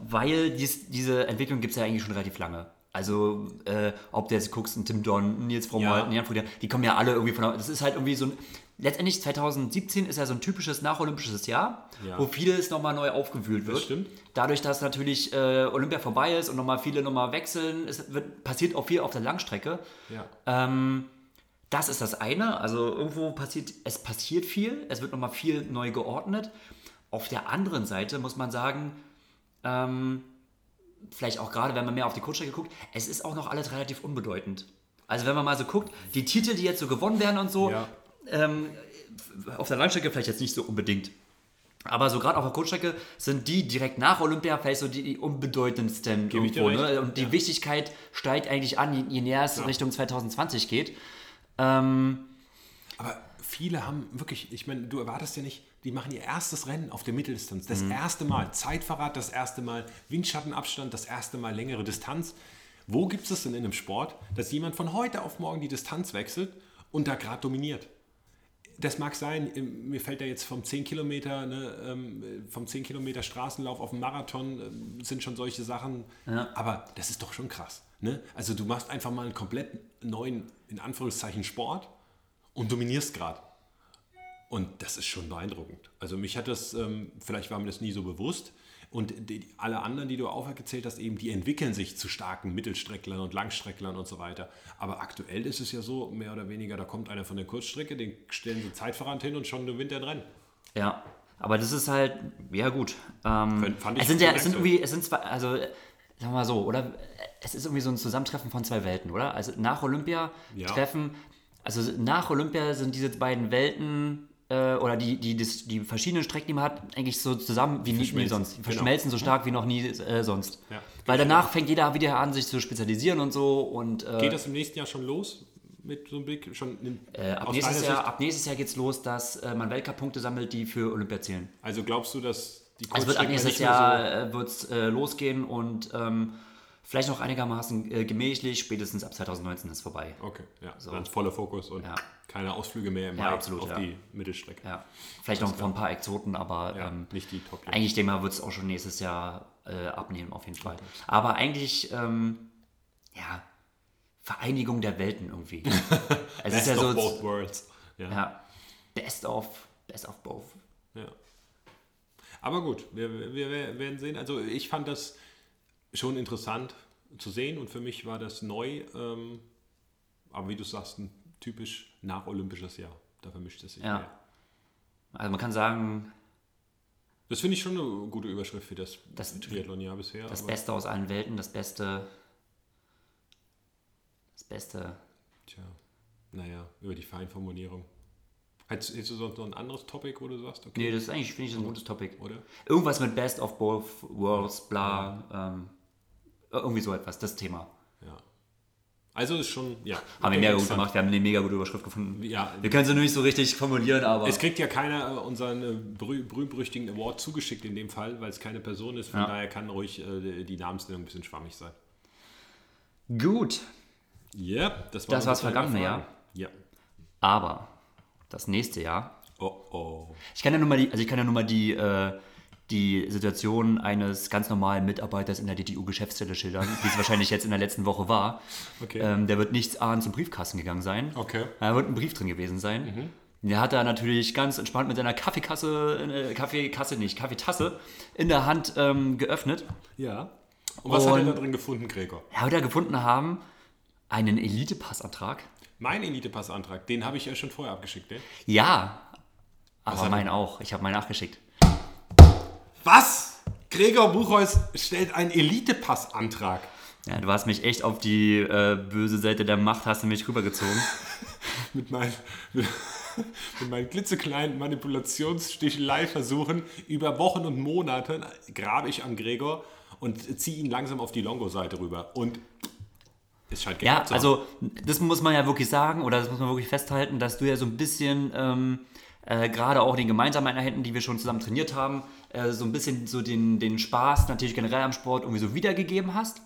weil dies, diese Entwicklung gibt es ja eigentlich schon relativ lange. Also, äh, ob du jetzt guckst, ein Tim Don, Nils Frommholt, Ja. Jan Frodeno, die kommen ja alle irgendwie von, der- das ist halt irgendwie so ein, letztendlich 2017 ist ja so ein typisches nacholympisches Jahr, Ja. wo vieles nochmal neu aufgewühlt wird. stimmt. Dadurch, dass natürlich äh, Olympia vorbei ist und nochmal viele nochmal wechseln, es wird, passiert auch viel auf der Langstrecke. ja. Ähm, das ist das eine. Also irgendwo passiert, es passiert viel, es wird nochmal viel neu geordnet. Auf der anderen Seite muss man sagen, ähm, vielleicht auch gerade, wenn man mehr auf die Kurzstrecke guckt, es ist auch noch alles relativ unbedeutend. Also wenn man mal so guckt, die Titel, die jetzt so gewonnen werden und so, Ja. Ähm, auf der Langstrecke vielleicht jetzt nicht so unbedingt. Aber so gerade auf der Kurzstrecke sind die direkt nach Olympia vielleicht so die, die unbedeutendsten Gebe irgendwo. Ne? Und die Ja. Wichtigkeit steigt eigentlich an, je, je näher es Ja. Richtung 2020 geht. Ähm, Aber viele haben wirklich, ich meine, du erwartest ja nicht, die machen ihr erstes Rennen auf der Mitteldistanz. Mhm. Das erste Mal Zeitverrat, das erste Mal Windschattenabstand, das erste Mal längere Distanz. Wo gibt es denn in einem Sport, dass jemand von heute auf morgen die Distanz wechselt und da gerade dominiert? Das mag sein, ähm, mir fällt da jetzt vom 10 Kilometer, ne, ähm, vom 10 Kilometer Straßenlauf auf den Marathon ähm, sind schon solche Sachen. Aber das ist doch schon krass. Ne? Also du machst einfach mal einen komplett neuen, in Anführungszeichen, Sport und dominierst gerade. Und das ist schon beeindruckend. Also mich hat das, vielleicht war mir das nie so bewusst. Und die, alle anderen, die du aufgezählt hast, eben, die entwickeln sich zu starken Mittelstrecklern und Langstrecklern und so weiter. Aber aktuell ist es ja so, mehr oder weniger, da kommt einer von der Kurzstrecke, den stellen sie Zeitverrat hin und schon gewinnt er ein Rennen. ja, aber das ist halt, ja gut. Ähm, Fand- fand ich es sind ja, es sind irgendwie, es sind zwei, also äh, sagen wir mal so, oder? Es ist irgendwie so ein Zusammentreffen von zwei Welten, oder? Also nach Olympia Ja. treffen, also nach Olympia sind diese beiden Welten äh, oder die, die, die, die verschiedenen Strecken, die man hat, eigentlich so zusammen wie nie, sonst. Die Genau. verschmelzen so stark wie noch nie äh, sonst. Ja. Weil danach fängt jeder wieder an, sich zu spezialisieren und so und äh, Geht das im nächsten Jahr schon los? Mit so einem Blick schon in, äh, ab, nächstes Jahr, ab nächstes Jahr geht's los, dass äh, man Weltcup-Punkte sammelt, die für Olympia zählen. Also glaubst du, dass die Also wird ab nächstes Jahr äh, wird's, äh, losgehen und ähm, vielleicht noch einigermaßen äh, gemächlich, spätestens ab 2019 ist vorbei. so... Okay, ja, dann voller Fokus und Ja. keine Ausflüge mehr im Ja, Mai absolut, auf ja. die Mittelstrecke. Ja. Vielleicht noch von ein paar Exoten, aber ähm, nicht die top eigentlich denke ich mal, wird es auch schon nächstes Jahr äh, abnehmen, auf jeden Fall. Aber eigentlich, ähm, ja, Vereinigung der Welten irgendwie. es ist Best ja so, of both worlds. Ja. ja, best of, best of both. Ja. Aber gut, wir, wir wir werden sehen. Also ich fand das schon interessant zu sehen und für mich war das neu. Ähm, aber wie du sagst, ein typisch nacholympisches Jahr. Da vermischt es sich. Ja. mehr. Also man kann sagen, Das finde ich schon eine gute Überschrift für das, Das- Triathlon-Jahr bisher. das Beste aus allen Welten, das Beste, das Beste Tja, naja, über die Feinformulierung. Hättest, hättest du sonst noch ein anderes Topic, wo du sagst, okay, Nee, das ist eigentlich, finde ich, ein gutes Topic. oder? Irgendwas mit Best of Both Worlds, bla, ähm, irgendwie so etwas, das Thema. Ja. Also ist schon, ja. Haben wir mega gut gemacht, wir haben eine mega gute Überschrift gefunden. Ja, Wir können sie nur nicht so richtig formulieren, aber Es kriegt ja keiner äh, unseren äh, berüh berühmt-berüchtigten Award zugeschickt in dem Fall, weil es keine Person ist. Von Ja. daher kann ruhig äh, die Namensnennung ein bisschen schwammig sein. gut. Ja, das war Das war's vergangene Jahr. Ja. Aber das nächste Jahr, Oh oh. ich kann ja nur mal die, also ich kann ja nur mal die, äh, die Situation eines ganz normalen Mitarbeiters in der DTU-Geschäftsstelle schildern, wie es wahrscheinlich jetzt in der letzten Woche war. Okay. Ähm, der wird nichts ahnen zum Briefkasten gegangen sein. Okay. Da wird ein Brief drin gewesen sein. Der hat da natürlich ganz entspannt mit seiner Kaffeekasse, äh, Kaffeekasse nicht, Kaffeetasse in der Hand ähm, geöffnet. Ja. Und was hat er Und- da drin gefunden, Gregor? Ja, wird er gefunden haben, einen Elite-Passantrag. Mein Elite-Passantrag, den habe ich ja schon vorher abgeschickt, ne? Ja, aber hat er- mein auch. Ich habe meinen nachgeschickt. Was? Gregor Buchholz stellt einen Elite-Passantrag. Ja, du hast mich echt auf die äh, böse Seite der Macht, hast du mich rübergezogen. Mit meinen, mit, mit meinen klitzekleinen Manipulationssticheleiversuchen über Wochen und Monate grabe ich an Gregor und ziehe ihn langsam auf die Longo-Seite rüber. Und es scheint Ja, also das muss man ja wirklich sagen oder das muss man wirklich festhalten, dass du ja so ein bisschen, ähm, äh, gerade auch den gemeinsamen Einheiten, die wir schon zusammen trainiert haben, äh, so ein bisschen so den, den Spaß natürlich generell am Sport irgendwie so wiedergegeben hast.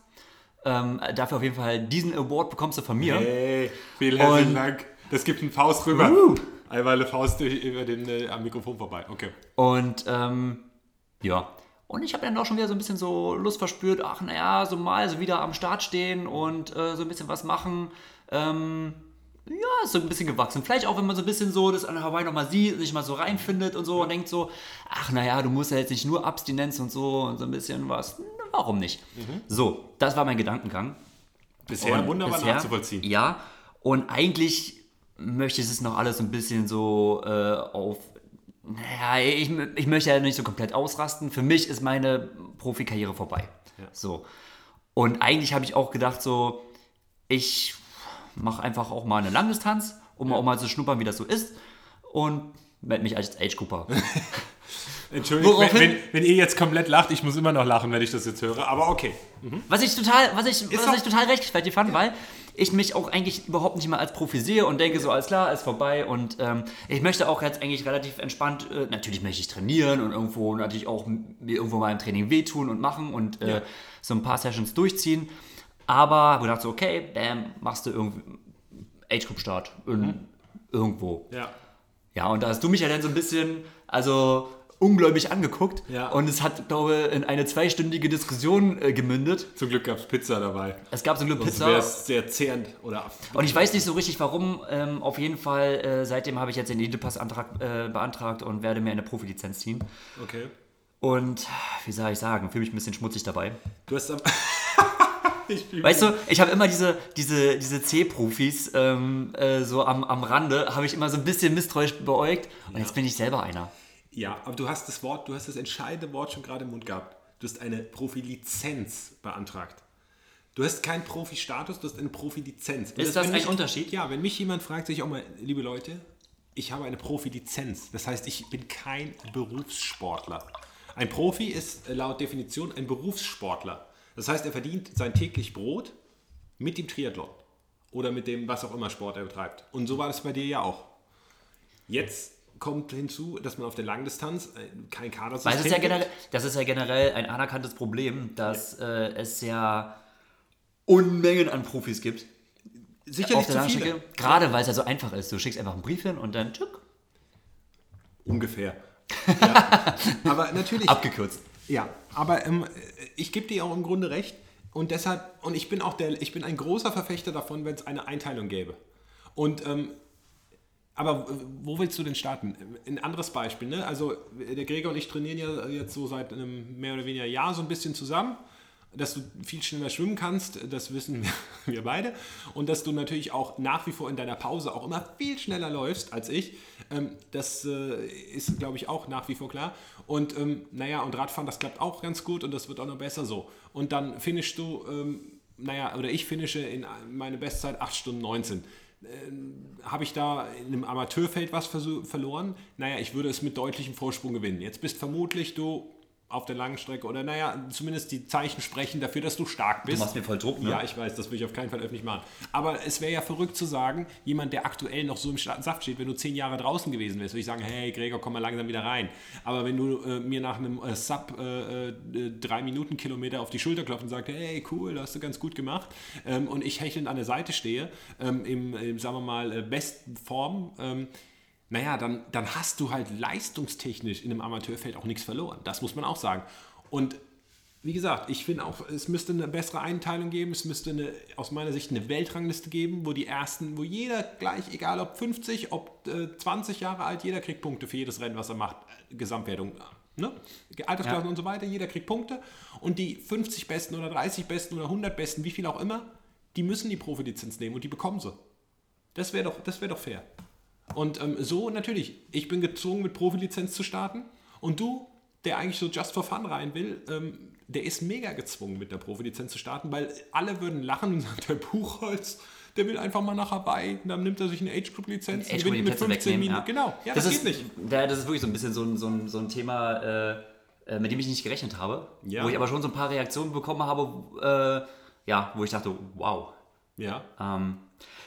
Ähm, dafür auf jeden Fall diesen Award bekommst du von mir. Hey, vielen herzlichen Dank. Das gibt einen Faust rüber. Uh. Einmal eine Faust über den, äh, am Mikrofon vorbei. Okay. Und ähm, ja. Und ich habe dann auch schon wieder so ein bisschen so Lust verspürt, ach naja, so mal so wieder am Start stehen und äh, so ein bisschen was machen. Ähm, ja, ist so ein bisschen gewachsen. Vielleicht auch, wenn man so ein bisschen so das an Hawaii nochmal sieht, sich mal so reinfindet und so und denkt so, ach naja, du musst ja jetzt nicht nur Abstinenz und so und so ein bisschen was. Warum nicht? So, das war mein Gedankengang. Bisher Und wunderbar bisher- nachzuvollziehen. Ja, und eigentlich möchte ich es noch alles so ein bisschen so äh, auf. Naja, ich, ich möchte ja nicht so komplett ausrasten. Für mich ist meine Profikarriere vorbei. So. Und eigentlich habe ich auch gedacht, so, ich mache einfach auch mal eine Langdistanz, um auch mal zu schnuppern, wie das so ist. Und melde mich als Age Cooper. Entschuldigung, wenn, wenn, wenn ihr jetzt komplett lacht, ich muss immer noch lachen, wenn ich das jetzt höre, aber okay. Was ich total, was ich, was doch- ich total rechtfertigt fand, weil ich mich auch eigentlich überhaupt nicht mal als Profi sehe und denke so, alles klar, ist vorbei und ähm, ich möchte auch jetzt eigentlich relativ entspannt, äh, natürlich möchte ich trainieren und irgendwo natürlich auch mir irgendwo mal im Training wehtun und machen und äh, Ja. so ein paar Sessions durchziehen, aber habe gedacht so, okay, bam, machst du irgendwie Age Group Start in, irgendwo. Ja. Ja, und da hast du mich ja dann so ein bisschen, also ungläubig angeguckt Ja. und es hat, glaube ich, in eine zweistündige Diskussion äh, gemündet. Zum Glück gab es Pizza dabei. Es gab so eine Sonst Pizza. wäre es sehr zehrend. Oder Und ich weiß nicht so richtig warum. Ähm, auf jeden Fall, äh, seitdem habe ich jetzt den Elite-Pass-Antrag äh, beantragt und werde mir eine Profilizenz ziehen. Okay. Und wie soll ich sagen, fühle mich ein bisschen schmutzig dabei. Du hast am. Weißt du, ich habe immer diese, diese, diese C-Profis ähm, äh, so am, am Rande, habe ich immer so ein bisschen misstrauisch beäugt. Und jetzt bin ich selber einer. Ja, aber du hast das Wort, du hast das entscheidende Wort schon gerade im Mund gehabt. Du hast eine Profilizenz beantragt. Du hast keinen Profi-Status, du hast eine Profilizenz. Ist das wenn ein Unterschied? Ja, wenn mich jemand fragt, sage ich auch mal, liebe Leute, ich habe eine Profilizenz. Das heißt, ich bin kein Berufssportler. Ein Profi ist äh, laut Definition ein Berufssportler. Das heißt, er verdient sein täglich Brot mit dem Triathlon oder mit dem, was auch immer Sport er betreibt. Und so war das bei dir ja auch. Jetzt kommt hinzu, dass man auf der Langdistanz äh, kein Kadersystem Weil ist ja generell, das ist ja generell ein anerkanntes Problem, dass äh, es ja Unmengen an Profis gibt. Sicherlich zu viele. Gerade weil es ja so einfach ist. Du schickst einfach einen Brief hin und dann tschück, Ungefähr. Ja. Aber natürlich. abgekürzt. Ja, aber ähm, ich gebe dir auch im Grunde recht. Und deshalb, und ich bin auch der, ich bin ein großer Verfechter davon, wenn es eine Einteilung gäbe. Und ähm, aber wo willst du denn starten? Ein anderes Beispiel, ne? Also der Gregor und ich trainieren ja jetzt so seit einem mehr oder weniger Jahr so ein bisschen zusammen. Dass du viel schneller schwimmen kannst, das wissen wir, beide. Und dass du natürlich auch nach wie vor in deiner Pause auch immer viel schneller läufst als ich. Ähm, das äh, ist, glaube ich, auch nach wie vor klar. Und ähm, naja, und Radfahren, das klappt auch ganz gut und das wird auch noch besser so. Und dann finishst du, ähm, naja, oder ich finische in meine Bestzeit 8 Stunden 19 habe ich da in einem Amateurfeld was verloren? Naja, ich würde es mit deutlichem Vorsprung gewinnen. Jetzt bist vermutlich du auf der langen Strecke oder naja, zumindest die Zeichen sprechen dafür, dass du stark bist. Du machst mir voll Druck, ne? Ja, ich weiß, das will ich auf keinen Fall öffentlich machen. Aber es wäre ja verrückt zu sagen, jemand, der aktuell noch so im Saft steht, wenn du zehn Jahre draußen gewesen wärst, würde ich sagen, hey Gregor, komm mal langsam wieder rein. Aber wenn du äh, mir nach einem äh, Sub äh, äh drei Minuten Kilometer auf die Schulter klopfst und sagst, hey cool, hast du ganz gut gemacht ähm, und ich hechelnd an der Seite stehe, ähm, im, im, sagen wir mal, äh, besten Form, ähm, naja, dann, dann hast du halt leistungstechnisch in einem Amateurfeld auch nichts verloren. Das muss man auch sagen. Und wie gesagt, ich finde auch, es müsste eine bessere Einteilung geben. Es müsste eine, aus meiner Sicht eine Weltrangliste geben, wo die ersten, wo jeder gleich, egal ob 50, ob äh, 20 Jahre alt, jeder kriegt Punkte für jedes Rennen, was er macht. Gesamtwertung, ne? Altersklassen ja. und so weiter, jeder kriegt Punkte. Und die 50 Besten oder 30 Besten oder 100 Besten, wie viel auch immer, die müssen die Profilizenz nehmen und die bekommen sie. Das wäre doch, wär doch fair. Und ähm, so natürlich, ich bin gezwungen, mit Profilizenz zu starten. Und du, der eigentlich so just for fun rein will, ähm, der ist mega gezwungen, mit der Profilizenz zu starten, weil alle würden lachen und sagen, der Buchholz, der will einfach mal nach Hawaii und dann nimmt er sich eine Age-Group-Lizenz Age gewinnt mit 15 Minuten. Ja. Genau, ja, das, das ist, geht nicht. Ja, das ist wirklich so ein bisschen so ein, so ein, so ein Thema, äh, äh mit dem ich nicht gerechnet habe, ja. wo ich aber schon so ein paar Reaktionen bekommen habe, äh, ja, wo ich dachte, wow. Ja. Ähm,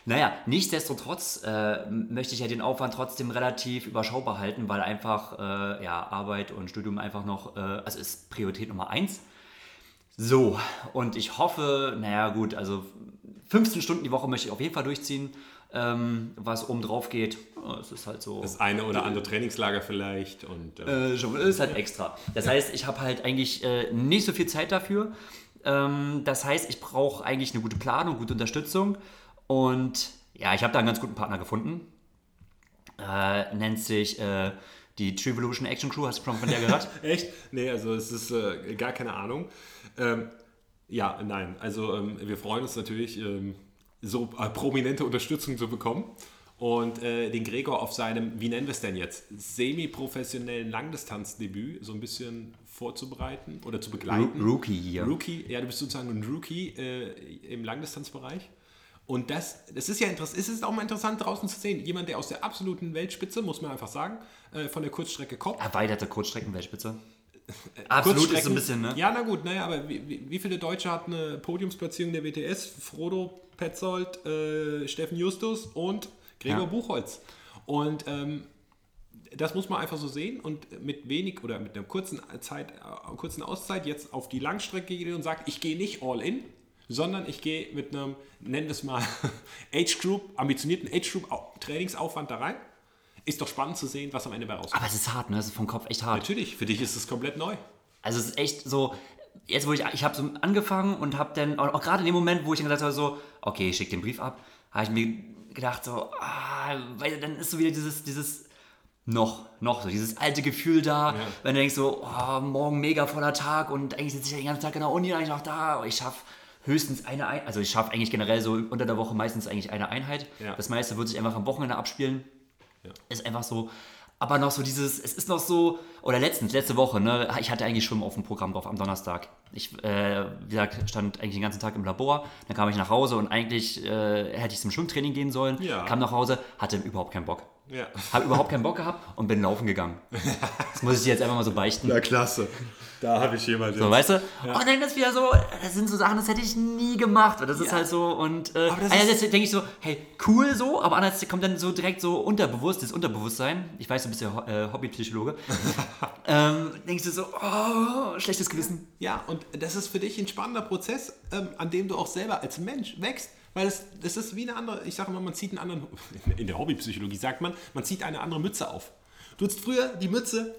naja, nichtsdestotrotz äh, möchte ich ja den Aufwand trotzdem relativ überschaubar halten, weil einfach äh, ja, Arbeit und Studium einfach noch, äh, also ist Priorität Nummer eins. So, und ich hoffe, naja gut, also 15 Stunden die Woche möchte ich auf jeden Fall durchziehen. Ähm, was oben drauf geht, es ist halt so. Das eine oder andere Trainingslager vielleicht und. Äh, schon, ist halt extra. Das heißt, ich habe halt eigentlich äh, nicht so viel Zeit dafür. Ähm, das heißt, ich brauche eigentlich eine gute Planung, gute Unterstützung. Und ja, ich habe da einen ganz guten Partner gefunden. Äh, nennt sich äh, die Trivolution Action Crew. Hast du schon von der gehört? Echt? Nee, also es ist äh, gar keine Ahnung. Ähm, ja, nein. Also ähm, wir freuen uns natürlich, ähm, so äh, prominente Unterstützung zu bekommen. Und äh, den Gregor auf seinem, wie nennen wir es denn jetzt, semi-professionellen Langdistanzdebüt so ein bisschen vorzubereiten oder zu begleiten. Rookie hier. Rookie, ja, du bist sozusagen ein Rookie äh, im Langdistanzbereich. Und das, das ist ja interessant, es ist auch mal interessant draußen zu sehen. Jemand, der aus der absoluten Weltspitze, muss man einfach sagen, äh, von der Kurzstrecke kommt. Erweiterte Kurzstreckenweltspitze. Absolut ist ein bisschen, ne? Ja, na gut, naja, aber wie, wie, viele Deutsche hat eine Podiumsplatzierung der WTS? Frodo Petzold, äh, Steffen Justus und Gregor ja. Buchholz. Und ähm, das muss man einfach so sehen und mit wenig oder mit einer kurzen Zeit, äh, kurzen Auszeit jetzt auf die Langstrecke geht und sagt, ich gehe nicht all in, sondern ich gehe mit einem, nennen wir es mal, Age Group, ambitionierten Age Group Trainingsaufwand da rein. Ist doch spannend zu sehen, was am Ende bei rauskommt. Aber es ist hart, ne? Es ist vom Kopf echt hart. Natürlich, für dich ist es komplett neu. Also es ist echt so, jetzt wo ich, ich habe so angefangen und habe dann, auch, auch gerade in dem Moment, wo ich dann gesagt habe, so, okay, ich schicke den Brief ab, habe ich mir gedacht, so, ah, weil dann ist so wieder dieses, dieses, noch, noch, so dieses alte Gefühl da, ja. wenn du denkst so, oh, morgen mega voller Tag und eigentlich sitze ich ja den ganzen Tag in der Uni eigentlich noch da, ich schaffe höchstens eine Einheit. Also ich schaffe eigentlich generell so unter der Woche meistens eigentlich eine Einheit. Ja. Das meiste wird sich einfach am Wochenende abspielen. Ja. Ist einfach so. Aber noch so dieses, es ist noch so, oder letztens, letzte Woche, ne, ich hatte eigentlich Schwimmen auf dem Programm drauf am Donnerstag. Ich, äh, wie gesagt, stand eigentlich den ganzen Tag im Labor. Dann kam ich nach Hause und eigentlich äh, hätte ich zum Schwimmtraining gehen sollen. Ja. Kam nach Hause, hatte überhaupt keinen Bock. Ja. Habe überhaupt keinen Bock gehabt und bin laufen gegangen. Das muss ich dir jetzt einfach mal so beichten. Na klasse. Da habe ich jemanden. So, weißt du? Ja. Und dann ist wieder so, das sind so Sachen, das hätte ich nie gemacht. Das ist ja. halt so und äh, einerseits denke ich so, hey, cool so, aber andererseits kommt dann so direkt so unterbewusst, das Unterbewusstsein. Ich weiß, du bist ja äh, Hobbypsychologe. ähm, denkst du so, oh, schlechtes Gewissen. Ja, und das ist für dich ein spannender Prozess, ähm, an dem du auch selber als Mensch wächst. Weil das, das ist wie eine andere, ich sage immer, man zieht einen anderen, in der Hobbypsychologie sagt man, man zieht eine andere Mütze auf. Du hast früher die Mütze,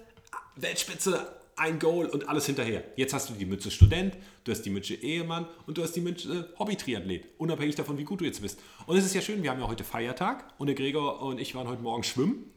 Weltspitze, ein Goal und alles hinterher. Jetzt hast du die Mütze Student, du hast die Mütze Ehemann und du hast die Mütze Hobby-Triathlet, unabhängig davon, wie gut du jetzt bist. Und es ist ja schön, wir haben ja heute Feiertag und der Gregor und ich waren heute Morgen schwimmen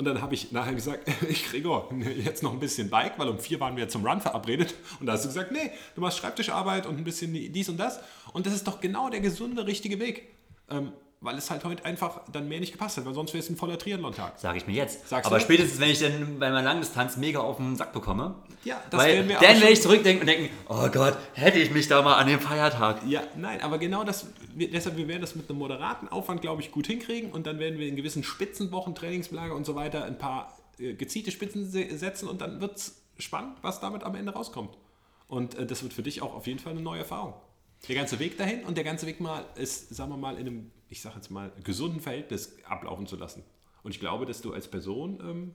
und dann habe ich nachher gesagt, ich Gregor, jetzt noch ein bisschen Bike, weil um vier waren wir zum Run verabredet. Und da hast du gesagt, nee, du machst Schreibtischarbeit und ein bisschen dies und das. Und das ist doch genau der gesunde, richtige Weg. Ähm, weil es halt heute einfach dann mehr nicht gepasst hat, weil sonst wäre es ein voller Triathlon-Tag. Sage ich mir jetzt. Sagst Aber du? spätestens, wenn ich dann bei meiner Langdistanz mega auf den Sack bekomme, ja, das weil wir dann werde ich zurückdenken und denken, oh Gott, hätte ich mich da mal an dem Feiertag. Ja, nein, aber genau das, deshalb, wir werden das mit einem moderaten Aufwand, glaube ich, gut hinkriegen und dann werden wir in gewissen Spitzenwochen, Trainingslager und so weiter ein paar äh, gezielte Spitzen setzen und dann wird es spannend, was damit am Ende rauskommt. Und äh, das wird für dich auch auf jeden Fall eine neue Erfahrung. Der ganze Weg dahin und der ganze Weg mal ist, sagen wir mal, in einem, ich sage jetzt mal, gesunden Verhältnis ablaufen zu lassen. Und ich glaube, dass du als Person ähm,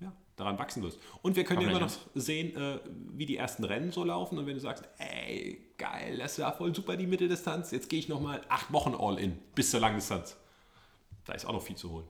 ja, daran wachsen wirst. Und wir können ja immer noch sehen, äh, wie die ersten Rennen so laufen. Und wenn du sagst, ey, geil, das war voll super die Mitteldistanz, jetzt gehe ich nochmal acht Wochen all in bis zur Langdistanz. Da ist auch noch viel zu holen.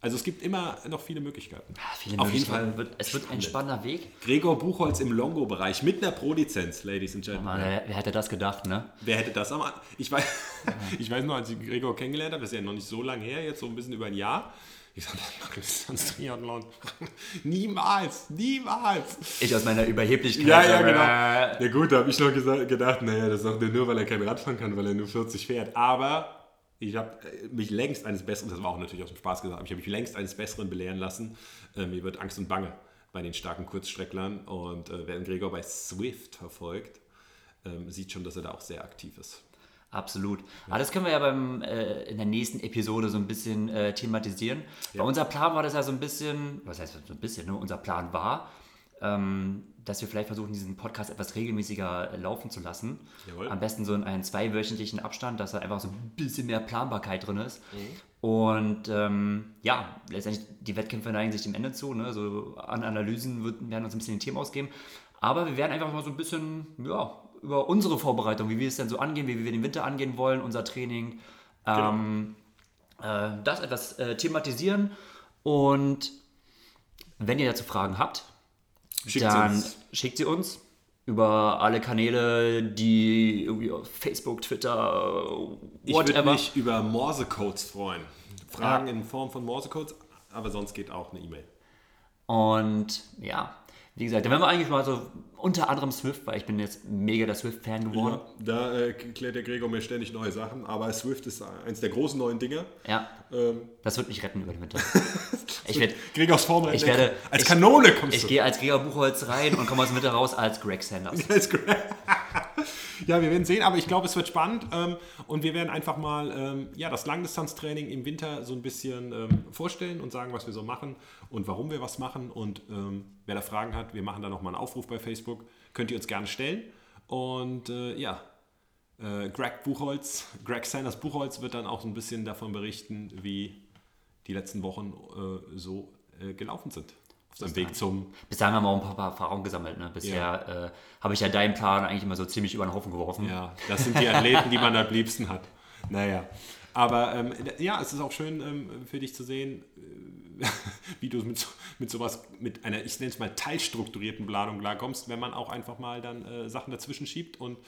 Also es gibt immer noch viele Möglichkeiten. Ja, viele Auf jeden Fall. Wird, es wird ein spannender Weg. Gregor Buchholz im Longo-Bereich mit einer Pro-Lizenz, Ladies and Gentlemen. wer, wer, hätte das gedacht, ne? Wer hätte das am Ich weiß, ja. ich weiß noch, als ich Gregor kennengelernt habe, das ist ja noch nicht so lange her, jetzt so ein bisschen über ein Jahr. Ich sage, Langdistanz Triathlon. niemals, niemals. Ich aus meiner Überheblichkeit. Ja, ja, genau. Na ja, gut, da habe ich noch gesagt, gedacht, naja, das sagt er nur, weil er kein Rad fahren kann, weil er nur 40 fährt. Aber ich habe äh, mich längst eines Besseren, das war auch natürlich aus dem Spaß gesagt, ich habe mich längst eines Besseren belehren lassen. Äh, mir wird Angst und Bange bei den starken Kurzstrecklern und äh, wer Gregor bei Swift verfolgt, ähm, sieht schon, dass er da auch sehr aktiv ist. Absolut. Ja. Aber das können wir ja beim, äh, in der nächsten Episode so ein bisschen äh, thematisieren. Ja. Bei unser Plan war das ja so ein bisschen, was heißt so ein bisschen, ne? unser Plan war, ähm, dass wir vielleicht versuchen, diesen Podcast etwas regelmäßiger laufen zu lassen. Jawohl. Am besten so in einem zweiwöchentlichen Abstand, dass da einfach so ein bisschen mehr Planbarkeit drin ist. Mhm. Und ähm, ja, letztendlich die Wettkämpfe neigen sich dem Ende zu. Ne? So an Analysen wird, werden uns ein bisschen die Themen ausgeben. Aber wir werden einfach mal so ein bisschen ja, über unsere Vorbereitung, wie wir es denn so angehen, wie wir den Winter angehen wollen, unser Training, genau. ähm, äh, das etwas äh, thematisieren. Und wenn ihr dazu Fragen habt, Schickt dann sie schickt sie uns über alle Kanäle, die irgendwie auf Facebook, Twitter, whatever. Ich würde mich über Morsecodes freuen. Fragen ja. in Form von Morsecodes, aber sonst geht auch eine E-Mail. Und ja, wie gesagt, da werden wir eigentlich mal so unter anderem Swift, weil ich bin jetzt mega der Swift-Fan geworden. Ja, da äh, klärt der Gregor mir ständig neue Sachen, aber Swift ist eins der großen neuen Dinge. Ja. Ähm, das wird mich retten über den Winter. ich werd, Gregors Formel ich werde als ich, Kanone kommst ich du. Ich gehe als Gregor Buchholz rein und komme aus dem Winter raus als Greg Sanders. als Greg. ja, wir werden sehen, aber ich glaube, es wird spannend ähm, und wir werden einfach mal ähm, ja, das Langdistanztraining im Winter so ein bisschen ähm, vorstellen und sagen, was wir so machen und warum wir was machen. Und ähm, wer da Fragen hat, wir machen da nochmal einen Aufruf bei Facebook, könnt ihr uns gerne stellen. Und äh, ja, äh, Greg Buchholz, Greg Sanders Buchholz wird dann auch so ein bisschen davon berichten, wie die letzten Wochen äh, so äh, gelaufen sind auf seinem Weg zum. Bis dahin haben wir auch ein paar Erfahrungen gesammelt. Ne? Bisher ja. äh, habe ich ja deinen Plan eigentlich immer so ziemlich über den Haufen geworfen. Ja, das sind die Athleten, die man am liebsten hat. Naja. Aber ähm, ja, es ist auch schön ähm, für dich zu sehen, äh, wie du mit, mit sowas, mit einer, ich nenne es mal, teilstrukturierten Planung klarkommst, wenn man auch einfach mal dann äh, Sachen dazwischen schiebt. Und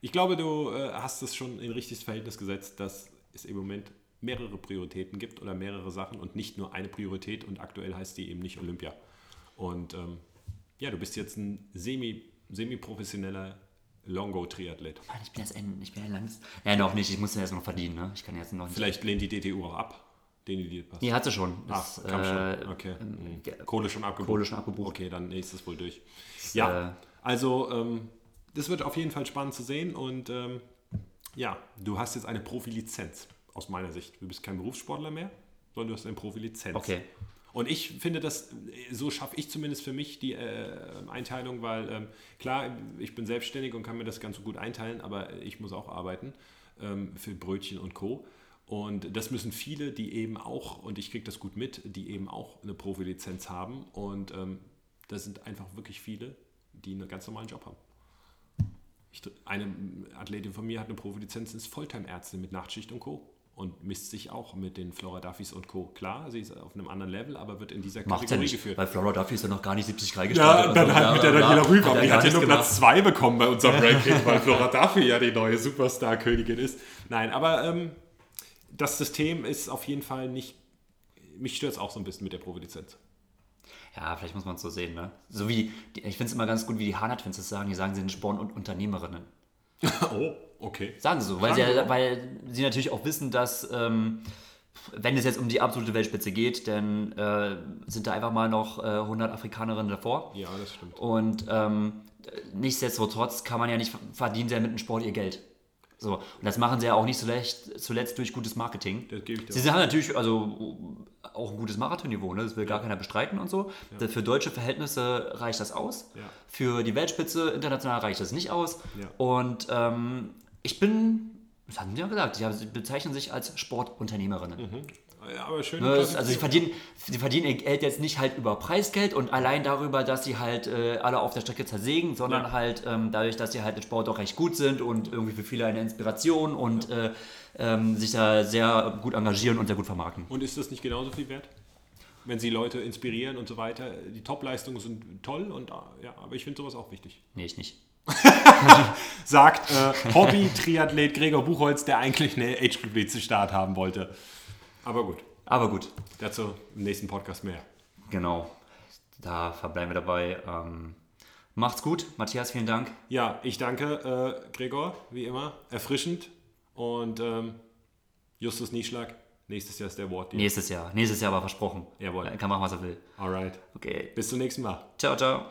ich glaube, du äh, hast es schon in richtiges Verhältnis gesetzt, dass es im Moment mehrere Prioritäten gibt oder mehrere Sachen und nicht nur eine Priorität und aktuell heißt die eben nicht Olympia. Und ähm, ja, du bist jetzt ein semi, semi-professioneller Longo-Triathlet. Ich bin jetzt ein, ich bin ein langes. Ja, noch nicht, ich muss den erst noch verdienen, ne? Ich kann jetzt noch nicht. Vielleicht lehnt die DTU auch ab, den die passt. Nee, hat sie schon. Das, Ach, kam äh, schon. Okay. Äh, Kohle schon abgebucht. Kohle schon abgebucht. Okay, dann ist es wohl durch. Ja, äh, also ähm, das wird auf jeden Fall spannend zu sehen und ähm, ja, du hast jetzt eine Profilizenz aus meiner Sicht. Du bist kein Berufssportler mehr, sondern du hast eine Profilizenz. Okay. Und ich finde, das, so schaffe ich zumindest für mich die äh, Einteilung, weil ähm, klar, ich bin selbstständig und kann mir das ganz gut einteilen, aber ich muss auch arbeiten ähm, für Brötchen und Co. Und das müssen viele, die eben auch, und ich kriege das gut mit, die eben auch eine Profilizenz haben. Und ähm, das sind einfach wirklich viele, die einen ganz normalen Job haben. Ich, eine Athletin von mir hat eine Profilizenz, ist Volltime-Ärztin mit Nachtschicht und Co und misst sich auch mit den Flora Duffys und Co. Klar, sie ist auf einem anderen Level, aber wird in dieser Macht Kategorie ja geführt. Weil Flora Duffy ist ja noch gar nicht 70 Grad gestartet. Ja, dann so. hat mit der Daniela Rüber, die hat ja nur Platz 2 bekommen bei unserem Ranking, weil Flora Duffy ja die neue Superstar-Königin ist. Nein, aber ähm, das System ist auf jeden Fall nicht, mich stört es auch so ein bisschen mit der Provolizenz. Ja, vielleicht muss man es so sehen, ne? So wie, ich finde es immer ganz gut, wie die Hanat-Twins das sagen, die sagen, sie sind Sporn- und Unternehmerinnen. Oh, okay. Sagen sie so, weil, sie, weil sie natürlich auch wissen, dass, ähm, wenn es jetzt um die absolute Weltspitze geht, dann äh, sind da einfach mal noch äh, 100 Afrikanerinnen davor. Ja, das stimmt. Und ähm, nichtsdestotrotz kann man ja nicht verdienen, sie mit dem Sport ihr Geld. So. Und das machen sie ja auch nicht zuletzt, zuletzt durch gutes Marketing. Das gebe ich dir. Sie haben natürlich also auch ein gutes Marathonniveau, ne? das will gar keiner bestreiten und so. Das- Für deutsche Verhältnisse reicht das aus. Ja. Für die Weltspitze international reicht das nicht aus. Ja. Und ähm, ich bin, das haben sie ja gesagt, sie bezeichnen sich als Sportunternehmerinnen. Ja, aber schön. Ne, also sie verdienen, sie verdienen ihr Geld jetzt nicht halt über Preisgeld und allein darüber, dass sie halt äh, alle auf der Strecke zersägen, sondern Ja. halt ähm, dadurch, dass sie halt im Sport auch recht gut sind und irgendwie für viele eine Inspiration und äh, ähm, sich da sehr gut engagieren und sehr gut vermarkten. Und ist das nicht genauso viel wert? Wenn sie Leute inspirieren und so weiter. Die Topleistungen sind toll, und, ah, ja, aber ich finde sowas auch wichtig. Nee, ich nicht. Sagt äh, Hobby-Triathlet Gregor Buchholz, der eigentlich eine Group zu Start haben wollte. Aber gut, Aber gut, dazu im nächsten Podcast mehr. genau. Da verbleiben wir dabei. Ähm, macht's gut. Matthias, vielen Dank. Ja, ich danke äh, Gregor, wie immer. Erfrischend. Und ähm, Justus Nieschlag, nächstes Jahr ist der Award. Nächstes Jahr. Nächstes Jahr aber versprochen. Jawohl. Er kann machen, was er will. Alright. Okay. Bis zum nächsten Mal. Ciao, ciao.